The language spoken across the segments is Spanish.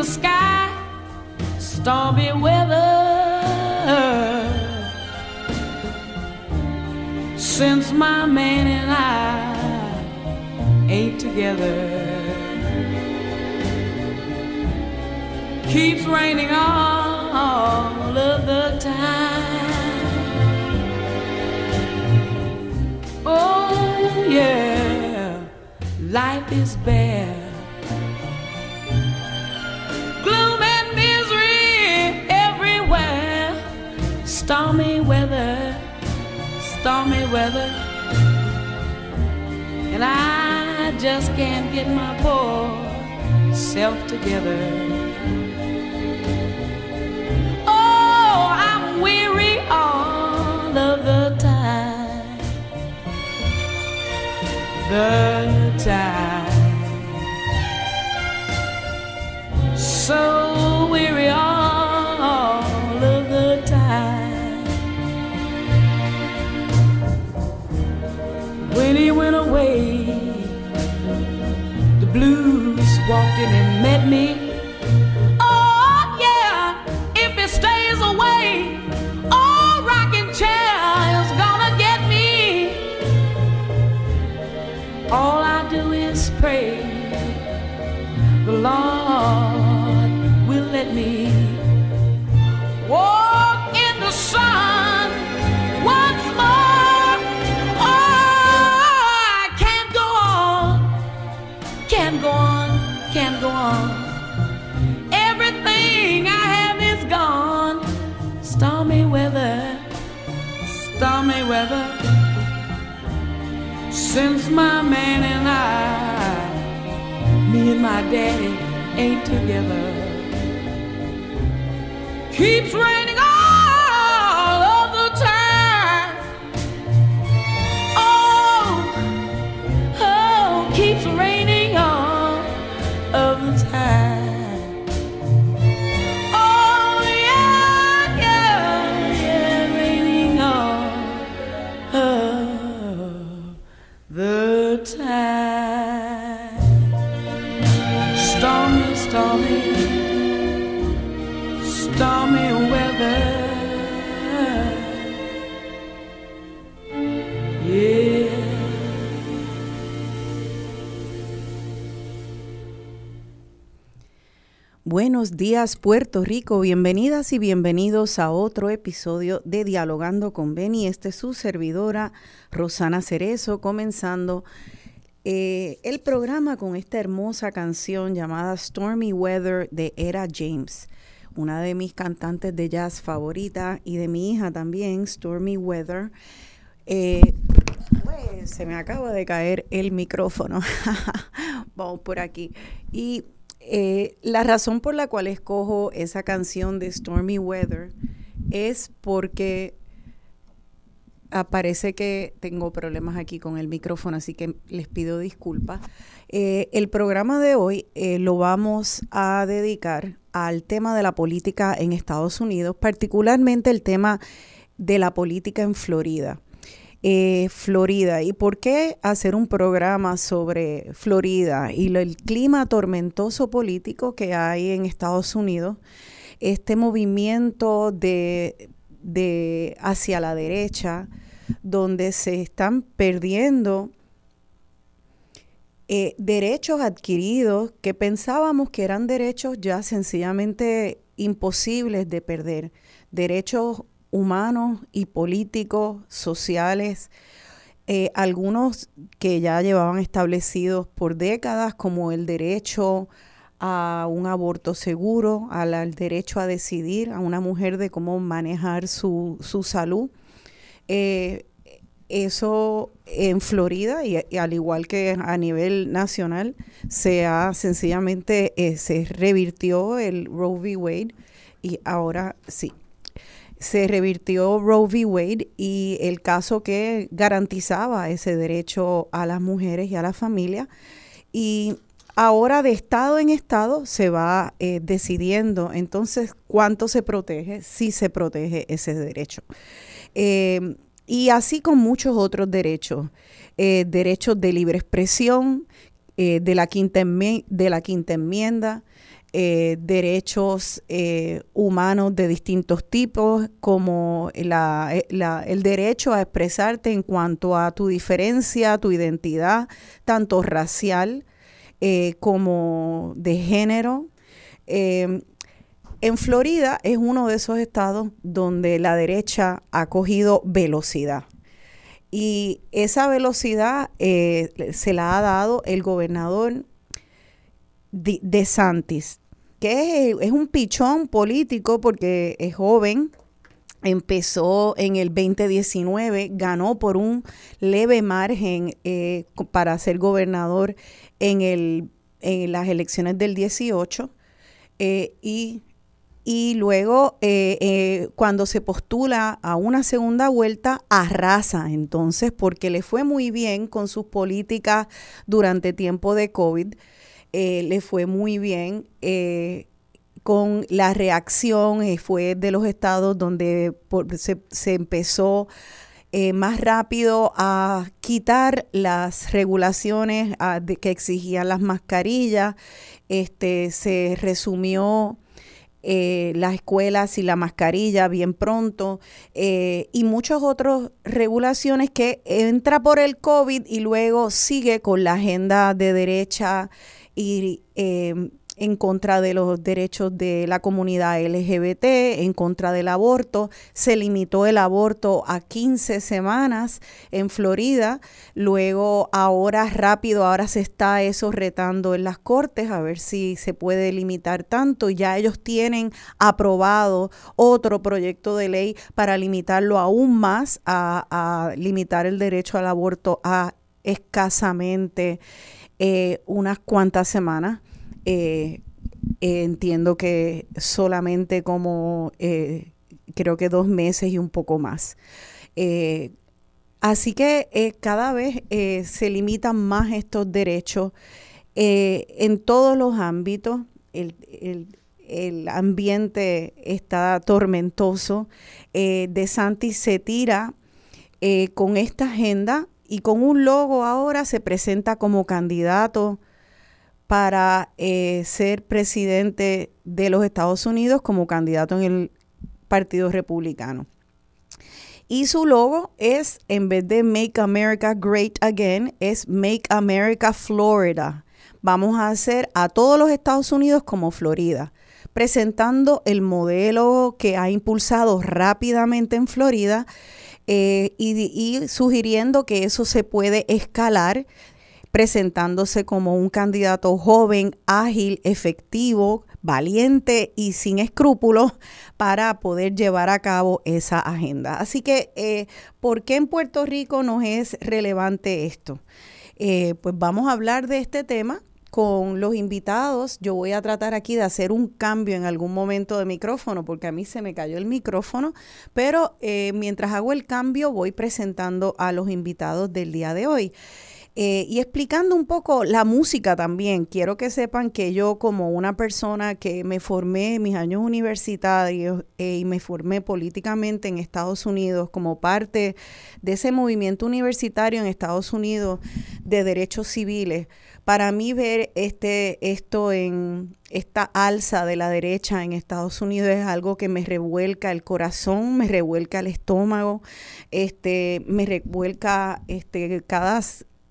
the sky, stormy weather. Since my man and I ain't together, keeps raining all of the time. Oh, yeah, life is bare. Stormy weather. And I just can't get my poor self together. Oh, I'm weary all of the time. The time. So weary all When he went away, the blues walked in and met me. My daddy ain't together. Keeps raining Buenos días Puerto Rico, bienvenidas y bienvenidos a otro episodio de Dialogando con Beni. Este es su servidora Rosana Cerezo, comenzando eh, el programa con esta hermosa canción llamada Stormy Weather de Era James, una de mis cantantes de jazz favorita y de mi hija también, Stormy Weather. Eh, pues, se me acaba de caer el micrófono. Vamos por aquí. Y eh, la razón por la cual escojo esa canción de Stormy Weather es porque parece que tengo problemas aquí con el micrófono, así que les pido disculpas. Eh, el programa de hoy eh, lo vamos a dedicar al tema de la política en Estados Unidos, particularmente el tema de la política en Florida. Eh, Florida. ¿Y por qué hacer un programa sobre Florida y el clima tormentoso político que hay en Estados Unidos? Este movimiento de, de hacia la derecha, donde se están perdiendo eh, derechos adquiridos que pensábamos que eran derechos ya sencillamente imposibles de perder, derechos humanos y políticos, sociales, eh, algunos que ya llevaban establecidos por décadas, como el derecho a un aborto seguro, al, derecho a decidir a una mujer de cómo manejar su, su salud. Eh, eso en Florida y, y al igual que a nivel nacional se ha sencillamente eh, se revirtió el Roe v. Wade y ahora sí se revirtió Roe v. Wade y el caso que garantizaba ese derecho a las mujeres y a la familia y ahora de estado en estado se va eh, decidiendo entonces cuánto se protege, si se protege ese derecho. Eh, y así con muchos otros derechos, eh, derechos de libre expresión, de, la quinta de la quinta enmienda, eh, derechos eh, humanos de distintos tipos, como el derecho a expresarte en cuanto a tu diferencia, tu identidad, tanto racial como de género. en Florida es uno de esos estados donde la derecha ha cogido velocidad. Y esa velocidad eh, se la ha dado el gobernador de, Santis, que es, un pichón político porque es joven, empezó en el 2019, ganó por un leve margen eh, para ser gobernador en, el, en las elecciones del 18 eh, y y luego eh, eh, cuando se postula a una segunda vuelta arrasa entonces porque le fue muy bien con sus políticas durante tiempo de COVID, eh, le fue muy bien con la reacción, fue de los estados donde se, empezó más rápido a quitar las regulaciones que exigían las mascarillas, este, se resumió eh, las escuelas y la mascarilla bien pronto eh, y muchas otras regulaciones que entra por el COVID y luego sigue con la agenda de derecha y eh, en contra de los derechos de la comunidad LGBT, en contra del aborto. Se limitó el aborto a 15 semanas en Florida. Luego, ahora rápido, ahora se está eso retando en las cortes a ver si se puede limitar tanto. Ya ellos tienen aprobado otro proyecto de ley para limitarlo aún más, a, limitar el derecho al aborto a escasamente eh, unas cuantas semanas. Eh, entiendo que solamente como eh, creo que dos meses y un poco más. Eh, así que cada vez se limitan más estos derechos en todos los ámbitos. El, el, ambiente está tormentoso. de Santi se tira con esta agenda y con un logo ahora se presenta como candidato para eh, ser presidente de los Estados Unidos como candidato en el Partido Republicano. Y su logo es, en vez de Make America Great Again, es Make America Florida. Vamos a hacer a todos los Estados Unidos como Florida, presentando el modelo que ha impulsado rápidamente en Florida eh, y sugiriendo que eso se puede escalar presentándose como un candidato joven, ágil, efectivo, valiente y sin escrúpulos para poder llevar a cabo esa agenda. Así que, eh, ¿por qué en Puerto Rico nos es relevante esto? Eh, pues vamos a hablar de este tema con los invitados. Yo voy a tratar aquí de hacer un cambio en algún momento de micrófono porque a mí se me cayó el micrófono, pero eh, mientras hago el cambio voy presentando a los invitados del día de hoy. Eh, y explicando un poco la música también, quiero que sepan que yo como una persona que me formé en mis años universitarios eh, y me formé políticamente en Estados Unidos como parte de ese movimiento universitario en Estados Unidos de derechos civiles, para mí ver este, esto en esta alza de la derecha en Estados Unidos es algo que me revuelca el corazón, me revuelca el estómago, este, me revuelca este, cada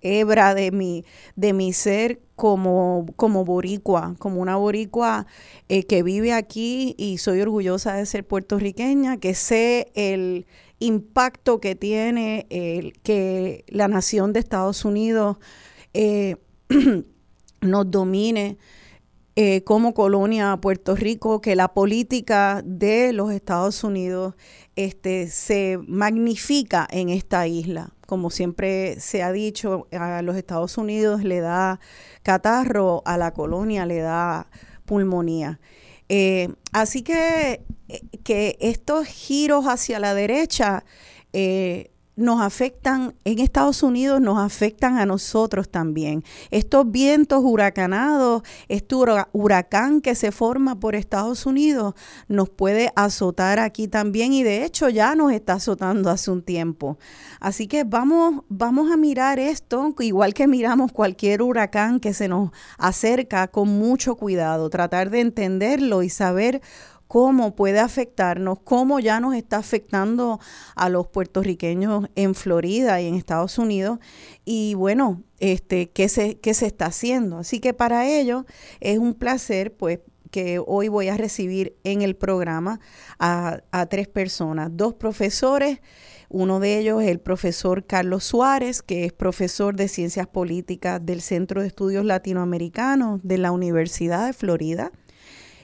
hebra de mi, de mi ser como, como boricua, como una boricua eh, que vive aquí y soy orgullosa de ser puertorriqueña, que sé el impacto que tiene el, que la nación de Estados Unidos eh, nos domine eh, como colonia Puerto Rico, que la política de los Estados Unidos este, se magnifica en esta isla como siempre se ha dicho, a los Estados Unidos le da catarro, a la colonia le da pulmonía. Eh, así que, eh, que estos giros hacia la derecha nos afectan en Estados Unidos, nos afectan a nosotros también. Estos vientos huracanados, este huracán que se forma por Estados Unidos, nos puede azotar aquí también y de hecho ya nos está azotando hace un tiempo. Así que vamos, vamos a mirar esto, igual que miramos cualquier huracán que se nos acerca, con mucho cuidado, tratar de entenderlo y saber cómo puede afectarnos, cómo ya nos está afectando a los puertorriqueños en Florida y en Estados Unidos y bueno, este qué se qué se está haciendo. Así que para ello es un placer pues que hoy voy a recibir en el programa a, a tres personas, dos profesores uno de ellos es el profesor Carlos Suárez, que es profesor de Ciencias Políticas del Centro de Estudios Latinoamericanos de la Universidad de Florida.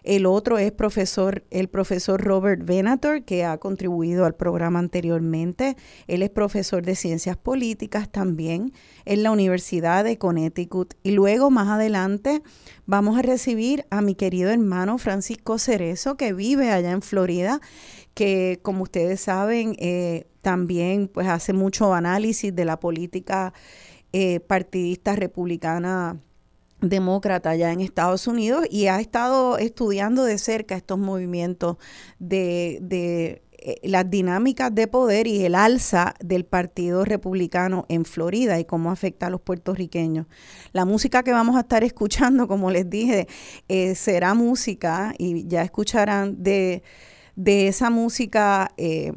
El otro es profesor, el profesor Robert Venator, que ha contribuido al programa anteriormente. Él es profesor de ciencias políticas también en la Universidad de Connecticut. Y luego, más adelante, vamos a recibir a mi querido hermano Francisco Cerezo, que vive allá en Florida, que como ustedes saben, eh, también pues hace mucho análisis de la política eh, partidista republicana demócrata allá en Estados Unidos y ha estado estudiando de cerca estos movimientos de, de eh, las dinámicas de poder y el alza del Partido Republicano en Florida y cómo afecta a los puertorriqueños. La música que vamos a estar escuchando, como les dije, eh, será música y ya escucharán de, de esa música eh,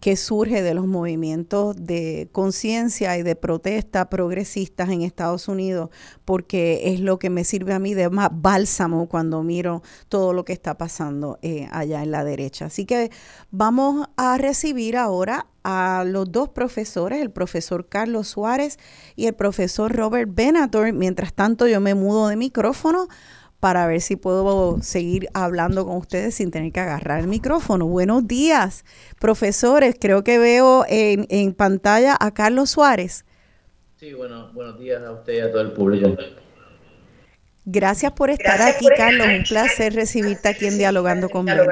que surge de los movimientos de conciencia y de protesta progresistas en Estados Unidos, porque es lo que me sirve a mí de más bálsamo cuando miro todo lo que está pasando eh, allá en la derecha. Así que vamos a recibir ahora a los dos profesores, el profesor Carlos Suárez y el profesor Robert Benator. Mientras tanto, yo me mudo de micrófono para ver si puedo seguir hablando con ustedes sin tener que agarrar el micrófono. Buenos días, profesores. Creo que veo en, en pantalla a Carlos Suárez. Sí, bueno, buenos días a usted y a todo el público. Gracias por estar aquí, Carlos. Un placer recibirte aquí en Dialogando con Benny.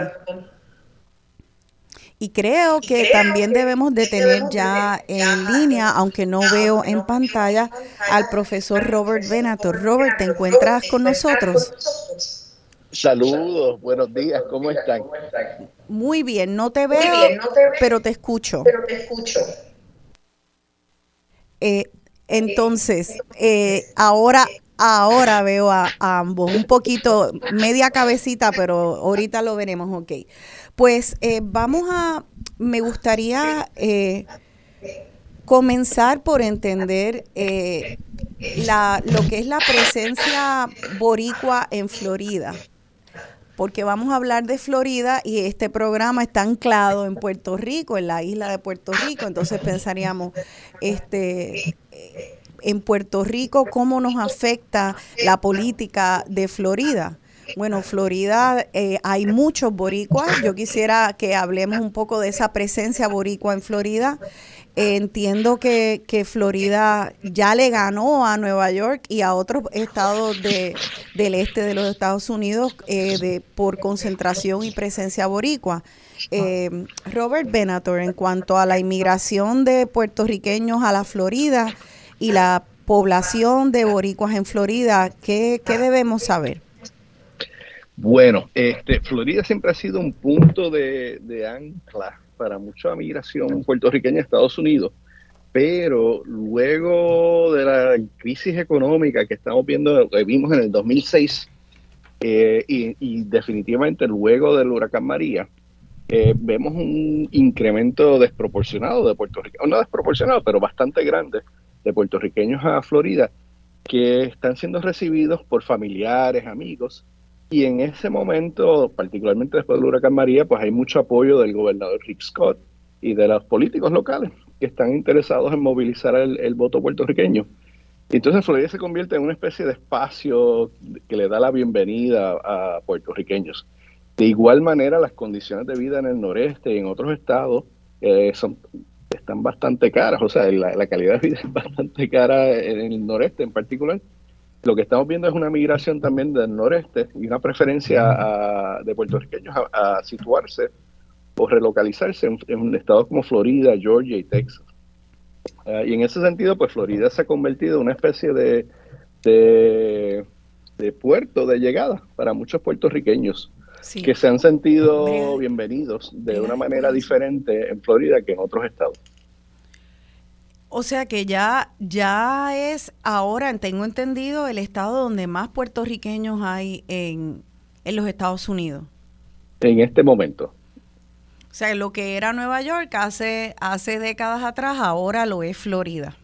Y creo que también debemos de tener ya en línea, aunque no veo en pantalla, al profesor Robert Venator. Robert, ¿te encuentras con nosotros? Saludos, buenos días, ¿cómo están? Muy bien, no te veo, pero te escucho. Eh, entonces, eh, ahora ahora veo a, a, ambos, un poquito, media cabecita, pero ahorita lo veremos, ok. Pues eh, vamos a, me gustaría eh, comenzar por entender eh, la, lo que es la presencia boricua en Florida porque vamos a hablar de Florida y este programa está anclado en Puerto Rico, en la isla de Puerto Rico, entonces pensaríamos, este, en Puerto Rico, cómo nos afecta la política de Florida. Bueno, Florida eh, hay muchos boricuas. Yo quisiera que hablemos un poco de esa presencia boricua en Florida. entiendo que, Florida ya le ganó a Nueva York y a otros estados de, del este de los Estados Unidos eh, de, por concentración y presencia boricua. Eh, Robert Benator, en cuanto a la inmigración de puertorriqueños a la Florida y la población de boricuas en Florida, ¿qué, qué debemos saber? Bueno, este, Florida siempre ha sido un punto de, ancla para mucha migración puertorriqueña a Estados Unidos, pero luego de la crisis económica que estamos viendo, que vimos en el 2006, eh, y, definitivamente luego del huracán María, eh, vemos un incremento desproporcionado de puertorriqueños, no desproporcionado, pero bastante grande, de puertorriqueños a Florida, que están siendo recibidos por familiares, amigos, y en ese momento, particularmente después del huracán María, pues hay mucho apoyo del gobernador Rick Scott y de los políticos locales que están interesados en movilizar el, voto puertorriqueño. entonces Florida se convierte en una especie de espacio que le da la bienvenida a puertorriqueños. De igual manera, las condiciones de vida en el noreste y en otros estados eh, son, están bastante caras, o sea, la, la calidad de vida es bastante cara en el noreste en particular. Lo que estamos viendo es una migración también del noreste y una preferencia de puertorriqueños a, situarse o relocalizarse en, estados como Florida, Georgia y Texas. Ah, y en ese sentido, pues Florida se ha convertido en una especie de, de, puerto de llegada para muchos puertorriqueños que se han sentido bienvenidos de una manera diferente en Florida que en otros estados. O sea que ya, ya es ahora, tengo entendido, el estado donde más puertorriqueños hay en, en los Estados Unidos. En este momento. O sea, lo que era Nueva York hace, hace décadas atrás, ahora lo es Florida.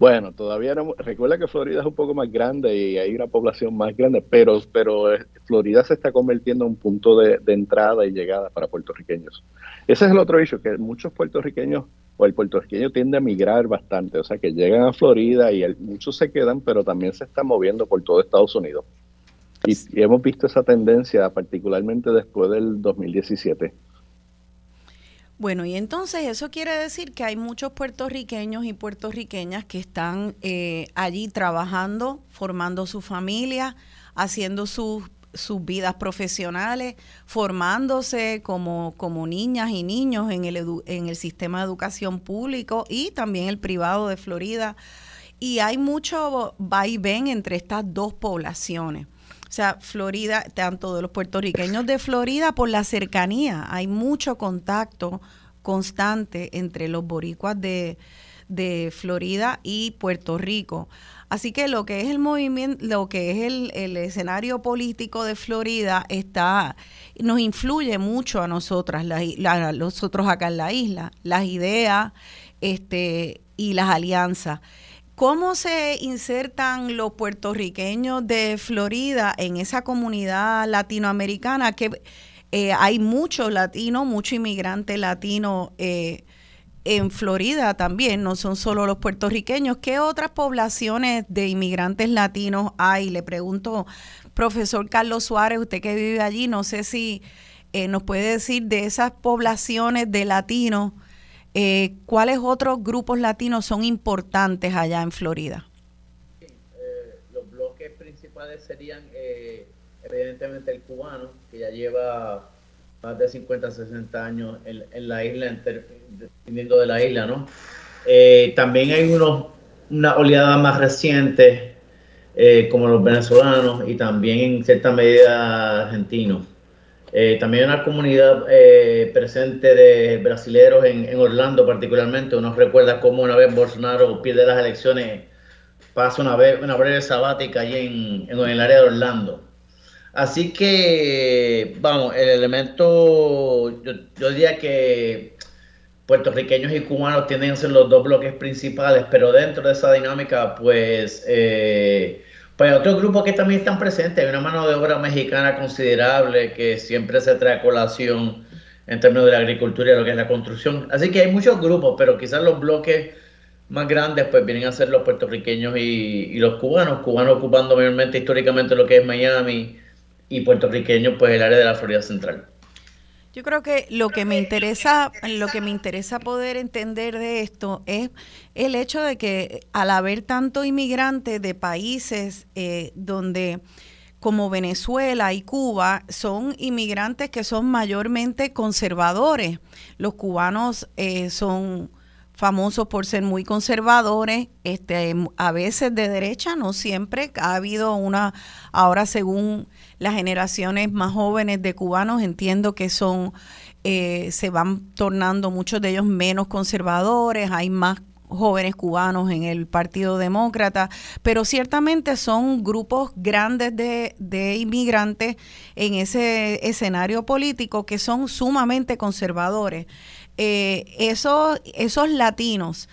Bueno, todavía no. Recuerda que Florida es un poco más grande y hay una población más grande, pero, pero eh, Florida se está convirtiendo en un punto de, entrada y llegada para puertorriqueños. Ese es el otro hecho, que muchos puertorriqueños o el puertorriqueño tiende a migrar bastante, o sea que llegan a Florida y muchos se quedan, pero también se están moviendo por todo Estados Unidos. Y, y hemos visto esa tendencia particularmente después del 2017. Bueno, y entonces eso quiere decir que hay muchos puertorriqueños y puertorriqueñas que están eh, allí trabajando, formando su familia, haciendo sus, sus vidas profesionales, formándose como, como niñas y niños en el, en el sistema de educación público y también el privado de Florida. Y hay mucho vaivén entre estas dos poblaciones. O sea, Florida, tanto de los puertorriqueños de Florida por la cercanía, hay mucho contacto constante entre los boricuas de, Florida y Puerto Rico. Así que lo que es el movimiento, lo que es el, escenario político de Florida está, nos influye mucho a nosotras, la, nosotros acá en la isla, las ideas este, y las alianzas. ¿Cómo se insertan los puertorriqueños de Florida en esa comunidad latinoamericana? Que eh, hay muchos latinos, mucho inmigrante latino eh, en Florida también, no son solo los puertorriqueños. ¿Qué otras poblaciones de inmigrantes latinos hay? Le pregunto, profesor Carlos Suárez, usted que vive allí, no sé si eh, nos puede decir de esas poblaciones de latinos eh, ¿Cuáles otros grupos latinos son importantes allá en Florida? Eh, los bloques principales serían evidentemente el cubano, que ya lleva más de 50, 60 años en, la isla, dependiendo de la isla, ¿no? también hay unos, una oleada más reciente, como los venezolanos y también en cierta medida argentinos. Eh, también una comunidad eh, presente de brasileros en, Orlando particularmente. Uno recuerda cómo una vez Bolsonaro pierde las elecciones, pasa una, vez, una breve sabática allí en, el área de Orlando. Así que, vamos, el elemento, yo, diría que puertorriqueños y cubanos tienden a ser los dos bloques principales, pero dentro de esa dinámica, pues... Eh, pues otro grupo que también están presentes, hay una mano de obra mexicana considerable que siempre se trae a colación en términos de la agricultura y lo que es la construcción. Así que hay muchos grupos, pero quizás los bloques más grandes pues vienen a ser los puertorriqueños y, los cubanos, cubanos ocupando mayormente históricamente lo que es Miami y puertorriqueños pues el área de la Florida Central. Yo creo que lo que me interesa, lo que me interesa poder entender de esto es el hecho de que al haber tanto inmigrante de países eh, donde como Venezuela y Cuba son inmigrantes que son mayormente conservadores. Los cubanos eh, son famosos por ser muy conservadores, este, a veces de derecha, no siempre. Ha habido una, ahora según las generaciones más jóvenes de cubanos, entiendo que son, eh, se van tornando muchos de ellos menos conservadores, hay más jóvenes cubanos en el Partido Demócrata, pero ciertamente son grupos grandes de, de inmigrantes en ese escenario político que son sumamente conservadores. Eh, esos, esos latinos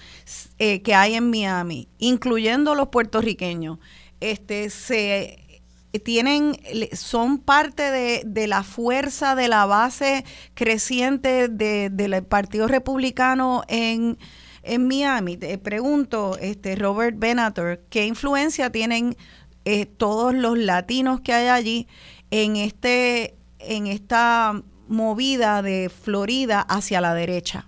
eh, que hay en Miami, incluyendo los puertorriqueños, este, se tienen, son parte de, la fuerza, de la base creciente del Partido Republicano en, en Miami. Te pregunto, este Robert Benator, ¿qué influencia tienen eh, todos los latinos que hay allí en este en esta movida de Florida hacia la derecha?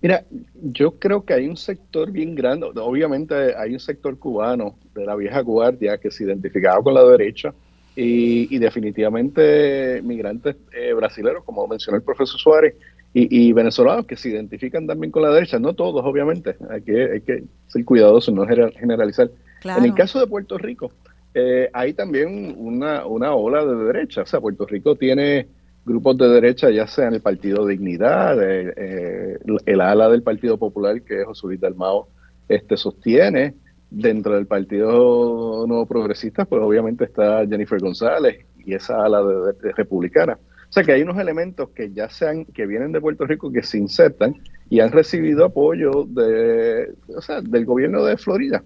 Mira, yo creo que hay un sector bien grande, obviamente hay un sector cubano de la vieja guardia que se identificaba con la derecha y, definitivamente migrantes eh, brasileños, como mencionó el profesor Suárez, y, venezolanos que se identifican también con la derecha, no todos, obviamente, hay que, hay que ser cuidadosos, no generalizar. En el caso de Puerto Rico, eh, hay también una, una ola de derecha, o sea, Puerto Rico tiene grupos de derecha, ya sea en el Partido Dignidad, eh, el ala del Partido Popular, que es José Luis Dalmao, este, sostiene, dentro del Partido Nuevo Progresista, pues obviamente está Jennifer González y esa ala de republicana. O sea que hay unos elementos que ya sean, que vienen de Puerto Rico, que se insertan y han recibido apoyo de, o sea, del gobierno de Florida.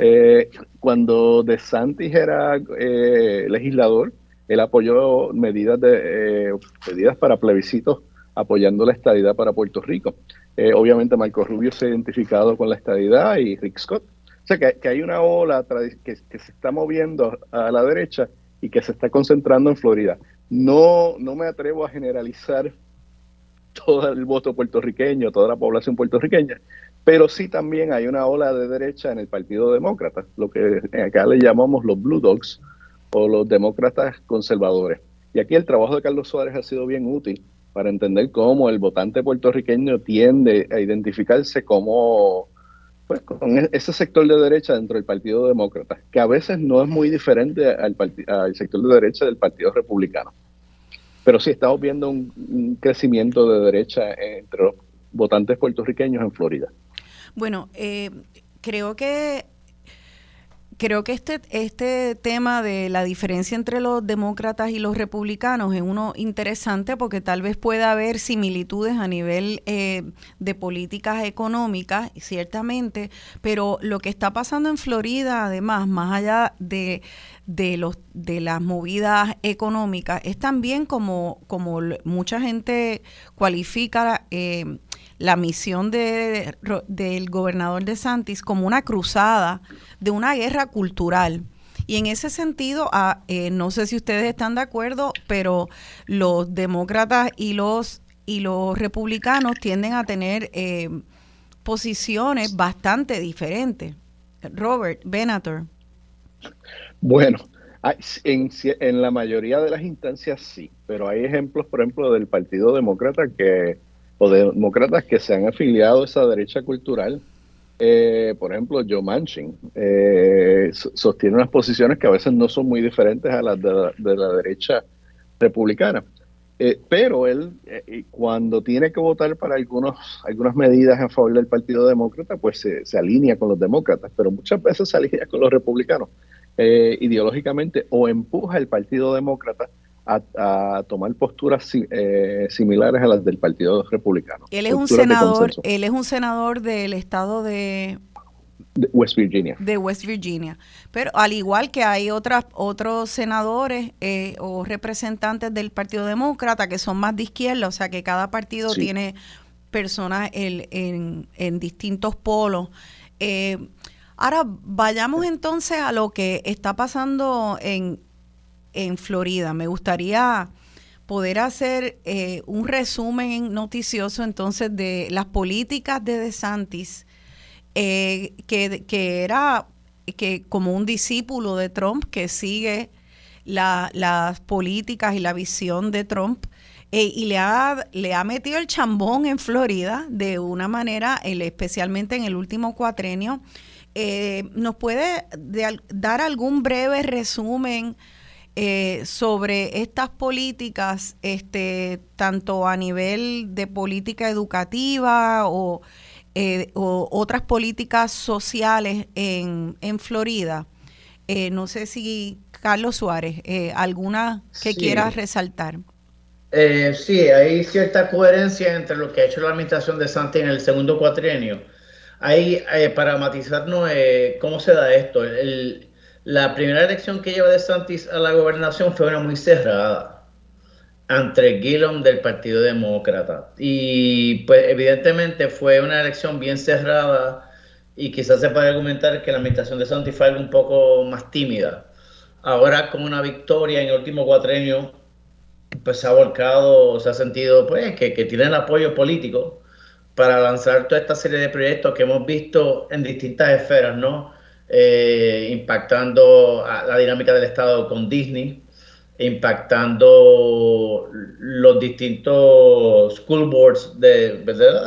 Eh, cuando DeSantis era eh, legislador, él apoyó medidas, de, eh, medidas para plebiscitos apoyando la estadidad para Puerto Rico. obviamente Marco Rubio se ha identificado con la estadidad y Rick Scott. O sea que, hay una ola que, que se está moviendo a la derecha y que se está concentrando en Florida. No, no me atrevo a generalizar todo el voto puertorriqueño, toda la población puertorriqueña, pero sí también hay una ola de derecha en el Partido Demócrata, lo que acá le llamamos los Blue Dogs o los demócratas conservadores. Y aquí el trabajo de Carlos Suárez ha sido bien útil para entender cómo el votante puertorriqueño tiende a identificarse como pues, con e-, ese sector de derecha dentro del Partido Demócrata, que a veces no es muy diferente al, al sector de derecha del Partido Republicano. Pero sí estamos viendo un, crecimiento de derecha entre los votantes puertorriqueños en Florida. Bueno, eh, creo que creo que este, este tema de la diferencia entre los demócratas y los republicanos es uno interesante porque tal vez pueda haber similitudes a nivel eh, de políticas económicas, ciertamente, pero lo que está pasando en Florida, además, más allá de, de, los, de las movidas económicas, es también como, como mucha gente cualifica. Eh, la misión de, del gobernador de Santis como una cruzada de una guerra cultural. Y en ese sentido, ah, eh, no sé si ustedes están de acuerdo, pero los demócratas y los, y los republicanos tienden a tener eh, posiciones bastante diferentes. Robert Benator. Bueno, en, en la mayoría de las instancias sí, pero hay ejemplos, por ejemplo, del Partido Demócrata que o demócratas que se han afiliado a esa derecha cultural. Eh, por ejemplo, Joe Manchin eh, sostiene unas posiciones que a veces no son muy diferentes a las de la, derecha republicana. Eh, pero él, cuando tiene que votar para algunos, algunas medidas en favor del Partido Demócrata, pues se, se alinea con los demócratas, pero muchas veces se alinea con los republicanos ideológicamente o empuja el Partido Demócrata a, tomar posturas eh, similares a las del Partido Republicano. Él es un senador, él es un senador del estado de West Virginia. De West Virginia. Pero al igual que hay otras, otros senadores eh, o representantes del Partido Demócrata que son más de izquierda, o sea que cada partido tiene personas en, en, distintos polos. Eh, ahora vayamos entonces a lo que está pasando en, en Florida. Me gustaría poder hacer eh, un resumen noticioso entonces de las políticas de DeSantis, eh, que, era que como un discípulo de Trump que sigue las políticas y la visión de Trump. Eh, y le ha, le ha metido el chambón en Florida de una manera, especialmente en el último cuatrenio. ¿Nos puede dar algún breve resumen eh, sobre estas políticas, este, tanto a nivel de política educativa o, eh, otras políticas sociales en, en Florida. Eh, no sé si Carlos Suárez, alguna que quieras resaltar. sí, hay cierta coherencia entre lo que ha hecho la administración de Santi en el segundo cuatrienio. Hay, para matizarnos cómo se da esto, el, la primera elección que lleva de Santis a la gobernación fue una muy cerrada entre Gillum del Partido Demócrata. Y pues evidentemente fue una elección bien cerrada y quizás se puede argumentar que la administración de Santis fue un poco más tímida. Ahora con una victoria en el último cuatrenio, pues se ha volcado, se ha sentido pues que, que tienen apoyo político para lanzar toda esta serie de proyectos que hemos visto en distintas esferas, ¿no? Eh, impactando la dinámica del Estado con Disney, impactando los distintos school boards de,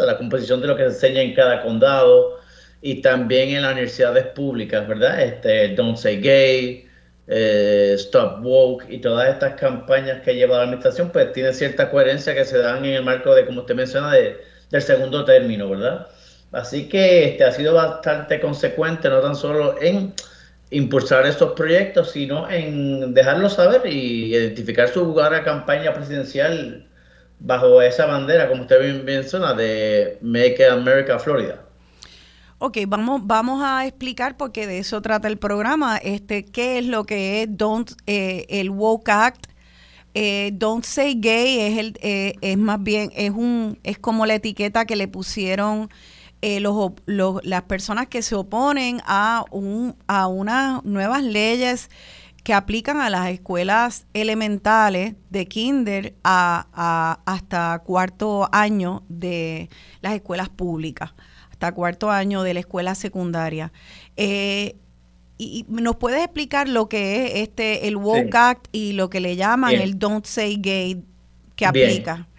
la composición de lo que se enseña en cada condado y también en las universidades públicas, ¿verdad? Este, Don't Say Gay, eh, Stop Woke y todas estas campañas que lleva la administración, pues tienen cierta coherencia que se dan en el marco de, como usted menciona, de, del segundo término, ¿verdad? Así que este, ha sido bastante consecuente, no tan solo en impulsar estos proyectos, sino en dejarlo saber y identificar su lugar a campaña presidencial bajo esa bandera, como usted bien menciona, de Make America Florida. Ok, vamos, vamos a explicar porque de eso trata el programa. Este, ¿qué es lo que es Don't eh, el Woke Act? Eh, Don't Say Gay es el eh, es más bien es un es como la etiqueta que le pusieron los, las personas que se oponen a un a unas nuevas leyes que aplican a las escuelas elementales de kinder a hasta cuarto año de las escuelas públicas hasta cuarto año de la escuela secundaria. Eh, y, nos puedes explicar lo que es este el Woke Act y lo que le llaman el Don't Say Gay que aplica.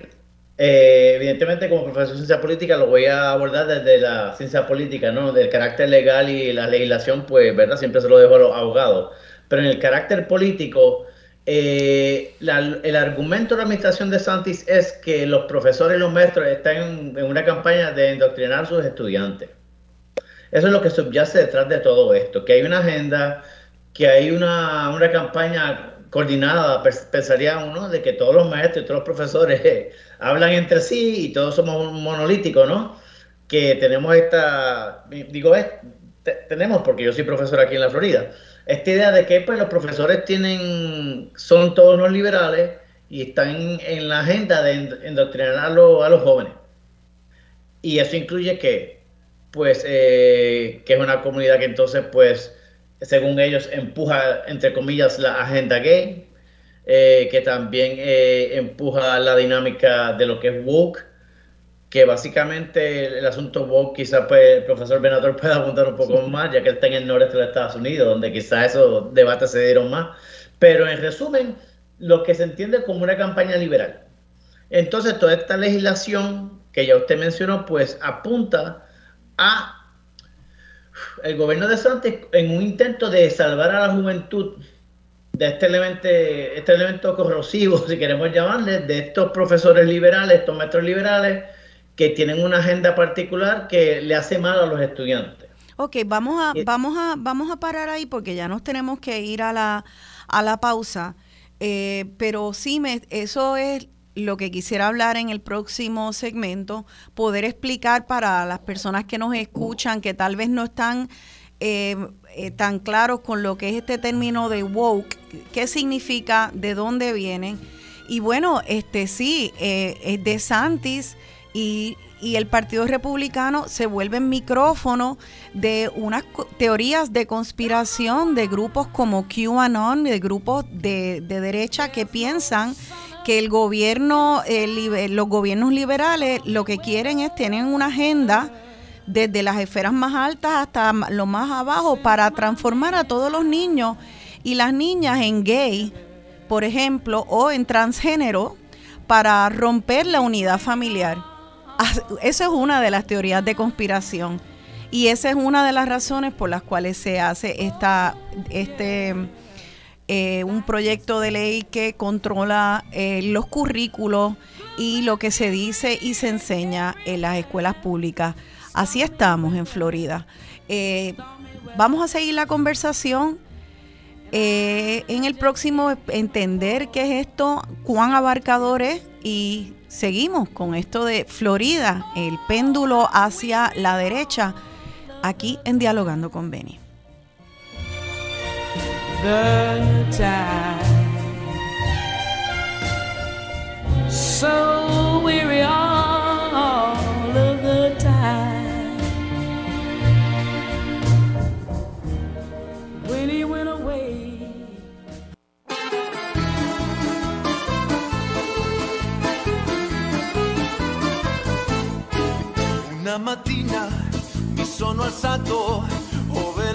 Eh, evidentemente, como profesor de ciencia política, lo voy a abordar desde la ciencia política, ¿no? Del carácter legal y la legislación, pues, ¿verdad? Siempre se lo dejo a los abogados. Pero en el carácter político, eh, el argumento de la administración de Santis es que los profesores y los maestros están en, una campaña de indoctrinar a sus estudiantes. Eso es lo que subyace detrás de todo esto, que hay una agenda, que hay una, campaña coordinada, pensaría uno, de que todos los maestros y todos los profesores hablan entre sí y todos somos monolíticos, ¿no? Que tenemos esta, digo, tenemos, porque yo soy profesor aquí en la Florida, esta idea de que pues, los profesores tienen, son todos los liberales y están en, la agenda de endoctrinar a, los jóvenes. Y eso incluye que, pues, eh, que es una comunidad que entonces, pues, según ellos, empuja, entre comillas, la agenda gay, eh, que también eh, empuja la dinámica de lo que es woke, que básicamente el asunto woke, quizás pues, el profesor Benator pueda apuntar un poco más, ya que está en el noreste de Estados Unidos, donde quizás esos debates se dieron más. Pero en resumen, lo que se entiende como una campaña liberal. Entonces, toda esta legislación que ya usted mencionó, pues apunta a el gobierno de Santos en un intento de salvar a la juventud de este elemento, este elemento corrosivo, si queremos llamarle, de estos profesores liberales, estos maestros liberales, que tienen una agenda particular que le hace mal a los estudiantes. Ok, vamos a, vamos a, vamos a parar ahí porque ya nos tenemos que ir a la, a la pausa. Eh, pero sí, me, eso es lo que quisiera hablar en el próximo segmento, poder explicar para las personas que nos escuchan, que tal vez no están eh, eh, tan claros con lo que es este término de woke, qué significa, de dónde vienen. Y bueno, este sí, eh, de Santis y, el Partido Republicano se vuelve micrófono de unas teorías de conspiración de grupos como QAnon, de grupos de, derecha que piensan que el gobierno, los gobiernos liberales lo que quieren es tener una agenda desde las esferas más altas hasta lo más abajo para transformar a todos los niños y las niñas en gay, por ejemplo, o en transgénero para romper la unidad familiar. Esa es una de las teorías de conspiración. Y esa es una de las razones por las cuales se hace esta, este, eh, un proyecto de ley que controla eh, los currículos y lo que se dice y se enseña en las escuelas públicas. Así estamos en Florida. Eh, vamos a seguir la conversación. en el próximo entender qué es esto, cuán abarcador es y seguimos con esto de Florida, el péndulo hacia la derecha, aquí en Dialogando con Benny. So weary all of the time. When he went away. Una mattina mi sono alzato,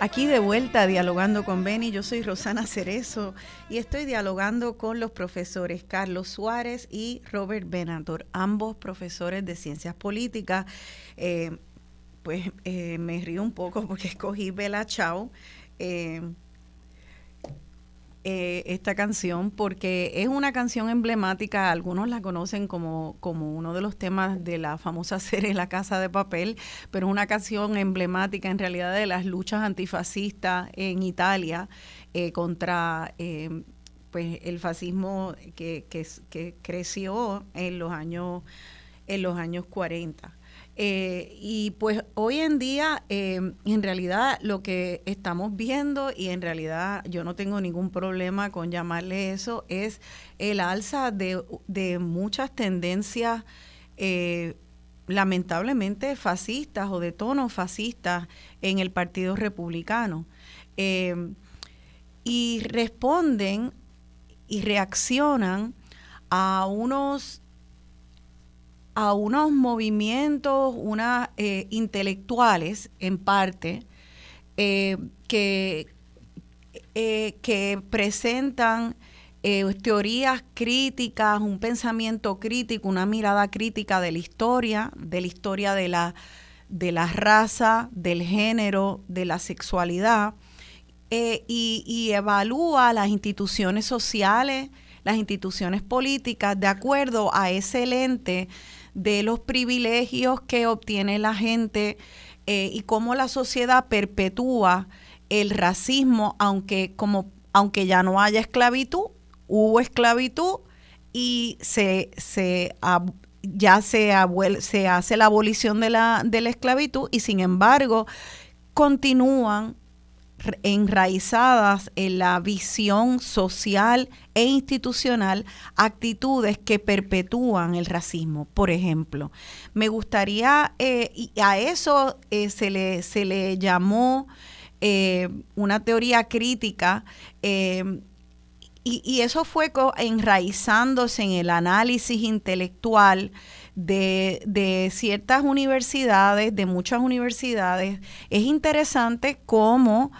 Aquí de vuelta dialogando con Beni, yo soy Rosana Cerezo y estoy dialogando con los profesores Carlos Suárez y Robert Benator, ambos profesores de ciencias políticas. Eh, pues eh, me río un poco porque escogí Bella Chao. eh, eh, esta canción porque es una canción emblemática, algunos la conocen como, como uno de los temas de la famosa serie La Casa de Papel, pero es una canción emblemática en realidad de las luchas antifascistas en Italia eh, contra eh, pues el fascismo que, que, que creció en los años, en los años 40. Eh, y pues hoy en día, eh, en realidad, lo que estamos viendo, y en realidad yo no tengo ningún problema con llamarle eso, es el alza de, de muchas tendencias, eh, lamentablemente fascistas o de tono fascistas en el Partido Republicano. Eh, y responden y reaccionan a unos a unos movimientos, unas eh, intelectuales en parte, eh, que, eh, que presentan eh, teorías críticas, un pensamiento crítico, una mirada crítica de la historia, de la historia de la, de la raza, del género, de la sexualidad, y, y evalúa las instituciones sociales, las instituciones políticas, de acuerdo a ese lente de los privilegios que obtiene la gente eh, y cómo la sociedad perpetúa el racismo, aunque, como, aunque ya no haya esclavitud, hubo esclavitud y se, se ya se, se hace la abolición de la, de la esclavitud y sin embargo continúan enraizadas en la visión social e institucional actitudes que perpetúan el racismo, por ejemplo. Me gustaría, eh, y a eso eh, se, le, se le llamó eh, una teoría crítica, y, y eso fue enraizándose en el análisis intelectual de, de ciertas universidades, de muchas universidades. Es interesante cómo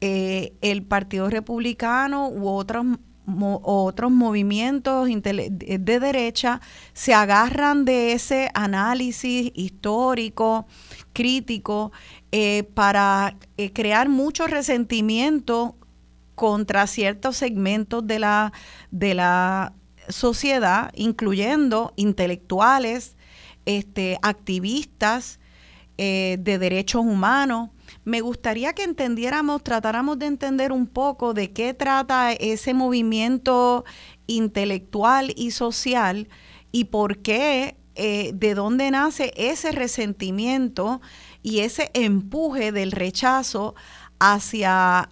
eh, el Partido Republicano u otros mo- otros movimientos de derecha se agarran de ese análisis histórico, crítico, eh, para eh, crear mucho resentimiento contra ciertos segmentos de la, de la sociedad, incluyendo intelectuales, este, activistas eh, de derechos humanos. Me gustaría que entendiéramos, tratáramos de entender un poco de qué trata ese movimiento intelectual y social y por qué, eh, de dónde nace ese resentimiento y ese empuje del rechazo hacia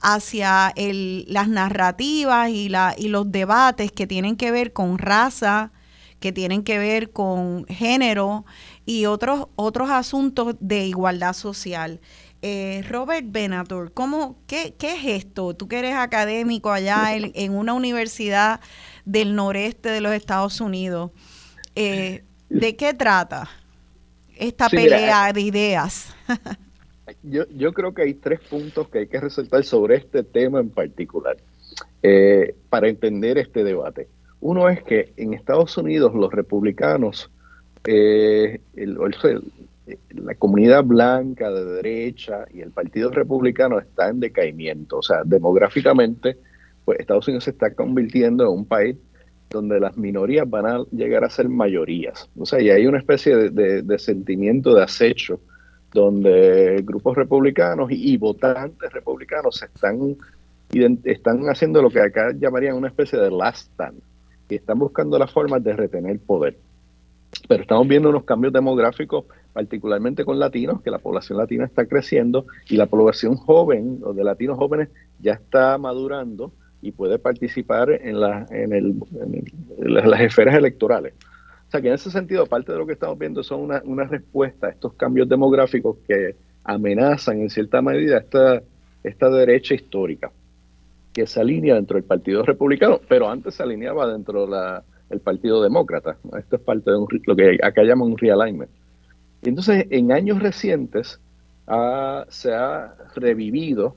hacia el- las narrativas y, la, y los debates que tienen que ver con raza, que tienen que ver con género y otros, otros asuntos de igualdad social. Eh, Robert Benator, ¿cómo, qué, ¿qué es esto? Tú que eres académico allá en, en una universidad del noreste de los Estados Unidos. Eh, ¿De qué trata esta Sí, mira, pelea de ideas? Yo, yo creo que hay tres puntos que hay que resaltar sobre este tema en particular eh, para entender este debate. Uno es que en Estados Unidos los republicanos, eh, la comunidad blanca de derecha y el Partido Republicano está en decaimiento. O sea, demográficamente, pues Estados Unidos se está convirtiendo en un país donde las minorías van a llegar a ser mayorías. O sea, y hay una especie de, sentimiento de acecho donde grupos republicanos y, votantes republicanos están, están haciendo lo que acá llamarían una especie de last stand y están buscando las formas de retener poder. Pero estamos viendo unos cambios demográficos, particularmente con latinos, que la población latina está creciendo y la población joven, los de latinos jóvenes, ya está madurando y puede participar en, la, en, el, las esferas electorales. O sea que en ese sentido, parte de lo que estamos viendo son una, una respuesta a estos cambios demográficos que amenazan en cierta medida esta, esta derecha histórica, que se alinea dentro del Partido Republicano, pero antes se alineaba dentro del Partido Demócrata. Esto es parte de lo que acá llaman un realignment. Y entonces, en años recientes, se ha revivido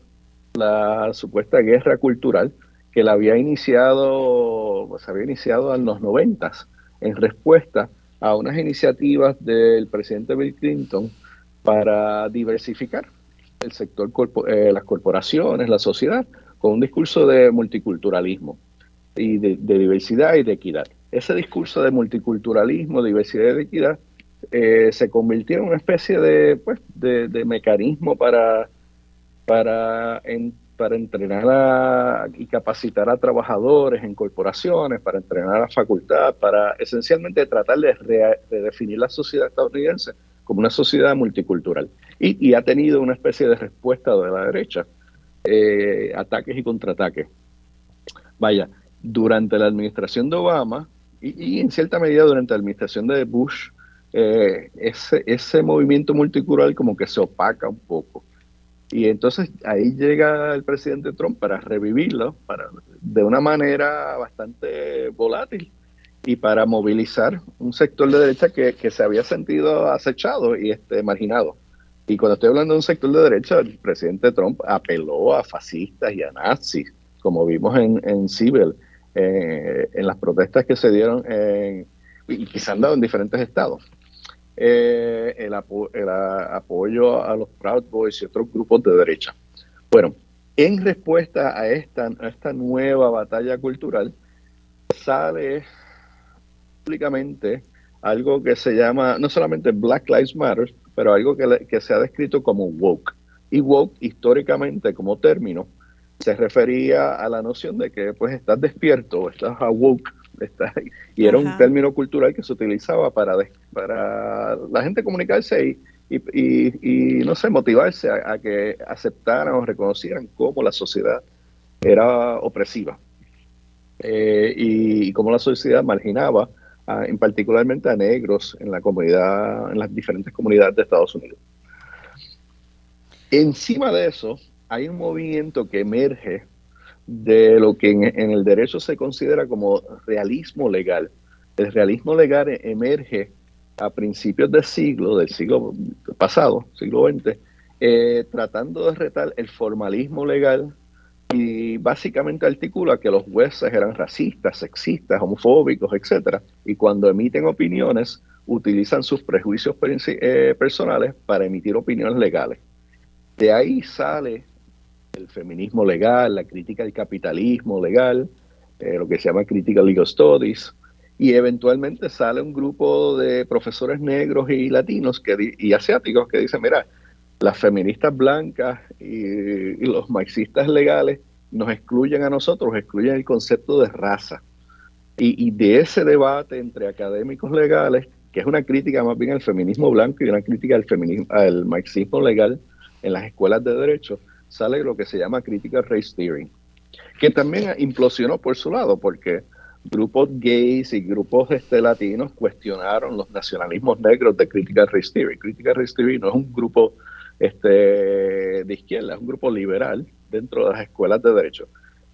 la supuesta guerra cultural que la había iniciado, pues había iniciado en los noventas, en respuesta a unas iniciativas del presidente Bill Clinton para diversificar el sector, eh, las corporaciones, la sociedad, con un discurso de multiculturalismo y de, diversidad y de equidad. Ese discurso de multiculturalismo, diversidad y equidad eh, se convirtió en una especie de, pues, de, mecanismo para, para para entrenar y capacitar a trabajadores en corporaciones, para entrenar a la facultad, para esencialmente tratar de, definir la sociedad estadounidense como una sociedad multicultural. Y, ha tenido una especie de respuesta de la derecha, eh, ataques y contraataques. Vaya, durante la administración de Obama y, en cierta medida durante la administración de Bush, eh, ese, ese movimiento multicultural como que se opaca un poco. Y entonces ahí llega el presidente Trump para revivirlo para, de una manera bastante volátil y para movilizar un sector de derecha que, se había sentido acechado y este, marginado. Y cuando estoy hablando de un sector de derecha, el presidente Trump apeló a fascistas y a nazis, como vimos en, en Civil, eh, en las protestas que se dieron en, y que se han dado en diferentes estados eh, el, apoyo a los Proud Boys y otros grupos de derecha. Bueno, en respuesta a esta, nueva batalla cultural, sale públicamente algo que se llama no solamente Black Lives Matter, pero algo que, que se ha descrito como woke. Y woke históricamente como término se refería a la noción de que pues estás despierto, estás awoke, y era un término cultural que se utilizaba para, para la gente comunicarse y, y, no sé, motivarse a, que aceptaran o reconocieran cómo la sociedad era opresiva. Eh, y, cómo la sociedad marginaba en particularmente a negros en la comunidad, en las diferentes comunidades de Estados Unidos. Encima de eso, hay un movimiento que emerge de lo que en, el derecho se considera como realismo legal. El realismo legal emerge a principios del siglo, del siglo pasado, siglo XX, eh, tratando de retar el formalismo legal y básicamente articula que los jueces eran racistas, sexistas, homofóbicos, etcétera, y cuando emiten opiniones utilizan sus prejuicios eh, personales para emitir opiniones legales. De ahí sale el feminismo legal, la crítica del capitalismo legal, eh, lo que se llama crítica legal studies, y eventualmente sale un grupo de profesores negros y latinos que, y asiáticos que dicen, mira, las feministas blancas y, los marxistas legales nos excluyen a nosotros, excluyen el concepto de raza. Y, de ese debate entre académicos legales, que es una crítica más bien al feminismo blanco y una crítica al, feminismo, al marxismo legal en las escuelas de derecho, sale lo que se llama Critical Race Theory, que también implosionó por su lado, porque grupos gays y grupos este, latinos cuestionaron los nacionalismos negros de Critical Race Theory. Critical Race Theory no es un grupo este, de izquierda, es un grupo liberal dentro de las escuelas de derecho,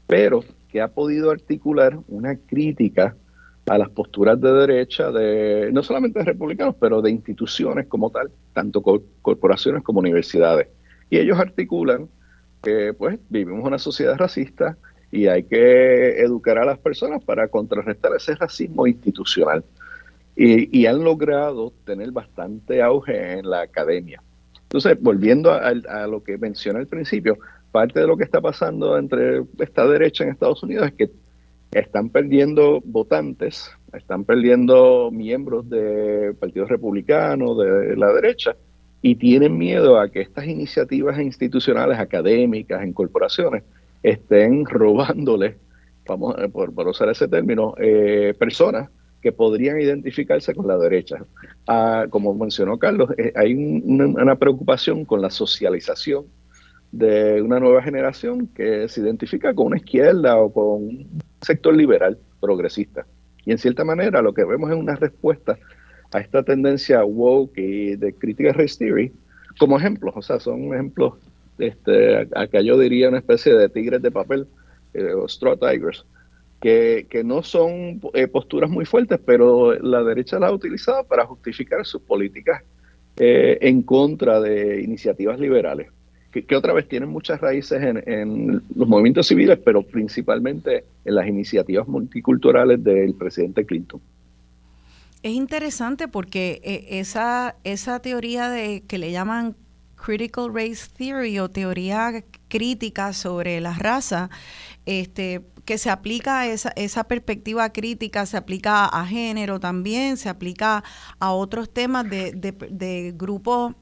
pero que ha podido articular una crítica a las posturas de derecha de no solamente de republicanos, pero de instituciones como tal, tanto corporaciones como universidades. Y ellos articulan que pues vivimos una sociedad racista y hay que educar a las personas para contrarrestar ese racismo institucional. y, han logrado tener bastante auge en la academia. Entonces, volviendo a, lo que mencioné al principio, parte de lo que está pasando entre esta derecha en Estados Unidos es que están perdiendo votantes, están perdiendo miembros de partidos republicanos, de la derecha, y tienen miedo a que estas iniciativas institucionales, académicas, en corporaciones, estén robándole, vamos por, por usar ese término, eh, personas que podrían identificarse con la derecha. Ah, como mencionó Carlos, eh, hay una, preocupación con la socialización de una nueva generación que se identifica con una izquierda o con un sector liberal, progresista. Y en cierta manera lo que vemos es una respuesta a esta tendencia woke y de crítica race theory como ejemplos, o sea, son ejemplos, este, acá yo diría una especie de tigres de papel, eh, straw tigers, que, no son eh, posturas muy fuertes, pero la derecha las ha utilizado para justificar sus políticas eh, en contra de iniciativas liberales, que, otra vez tienen muchas raíces en, los movimientos civiles, pero principalmente en las iniciativas multiculturales del presidente Clinton. Es interesante porque eh, esa, esa teoría de que le llaman critical race theory o teoría crítica sobre la raza, este, que se aplica esa, esa perspectiva crítica, se aplica a género también, se aplica a otros temas de, de, grupos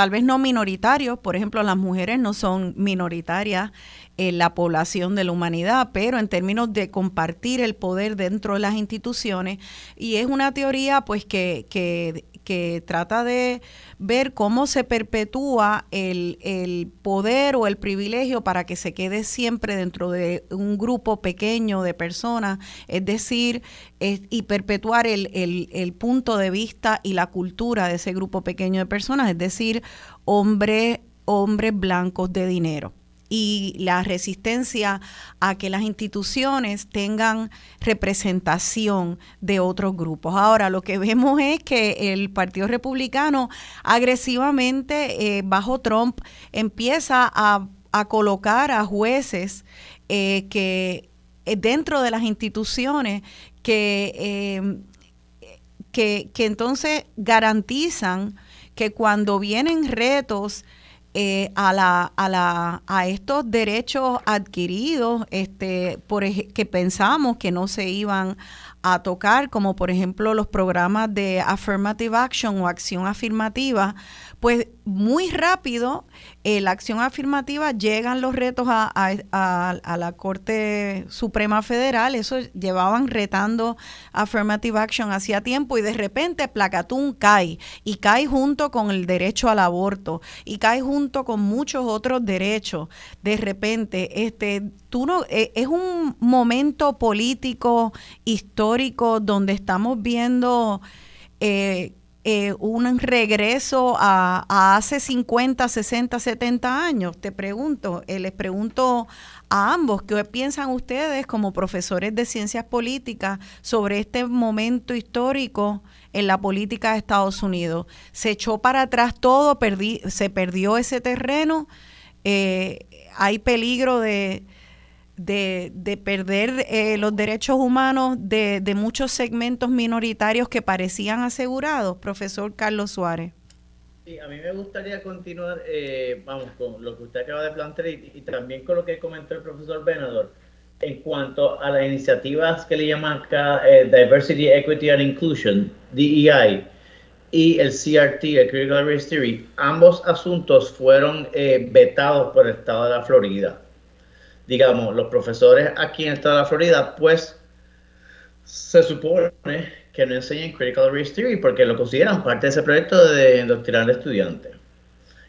tal vez no minoritarios, por ejemplo, las mujeres no son minoritarias en la población de la humanidad, pero en términos de compartir el poder dentro de las instituciones, y es una teoría pues que, que que trata de ver cómo se perpetúa el, poder o el privilegio para que se quede siempre dentro de un grupo pequeño de personas, es decir, y perpetuar el, el, punto de vista y la cultura de ese grupo pequeño de personas, es decir, hombres hombres blancos de dinero y la resistencia a que las instituciones tengan representación de otros grupos. Ahora, lo que vemos es que el Partido Republicano agresivamente eh, bajo Trump empieza a, colocar a jueces eh, que eh, dentro de las instituciones que, que, que entonces garantizan que cuando vienen retos eh, a, la, a, la, a estos derechos adquiridos este, por, que pensamos que no se iban a tocar, como por ejemplo los programas de affirmative action o acción afirmativa, pues muy rápido eh, la acción afirmativa llegan los retos a, a, la Corte Suprema Federal, eso llevaban retando affirmative action hacía tiempo y de repente Placatún cae. Y cae junto con el derecho al aborto. Y cae junto con muchos otros derechos. De repente, este, tú no, eh, es un momento político, histórico, donde estamos viendo eh, eh, un regreso a, hace 50, 60, 70 años? Te pregunto, eh, les pregunto a ambos, ¿qué piensan ustedes como profesores de ciencias políticas sobre este momento histórico en la política de Estados Unidos? ¿Se echó para atrás todo? ¿Se perdió ese terreno? Eh, ¿Hay peligro de, de, de perder eh, los derechos humanos de, de, muchos segmentos minoritarios que parecían asegurados, profesor Carlos Suárez. Sí, a mí me gustaría continuar, eh, vamos, con lo que usted acaba de plantear y, también con lo que comentó el profesor Benador en cuanto a las iniciativas que le llaman acá eh, Diversity, Equity and Inclusion, DEI, y el CRT, el Critical Race Theory, ambos asuntos fueron vetados por el estado de la Florida digamos, los profesores aquí en el estado de la Florida, pues se supone que no enseñan Critical Race Theory porque lo consideran parte de ese proyecto de doctrinar al estudiante.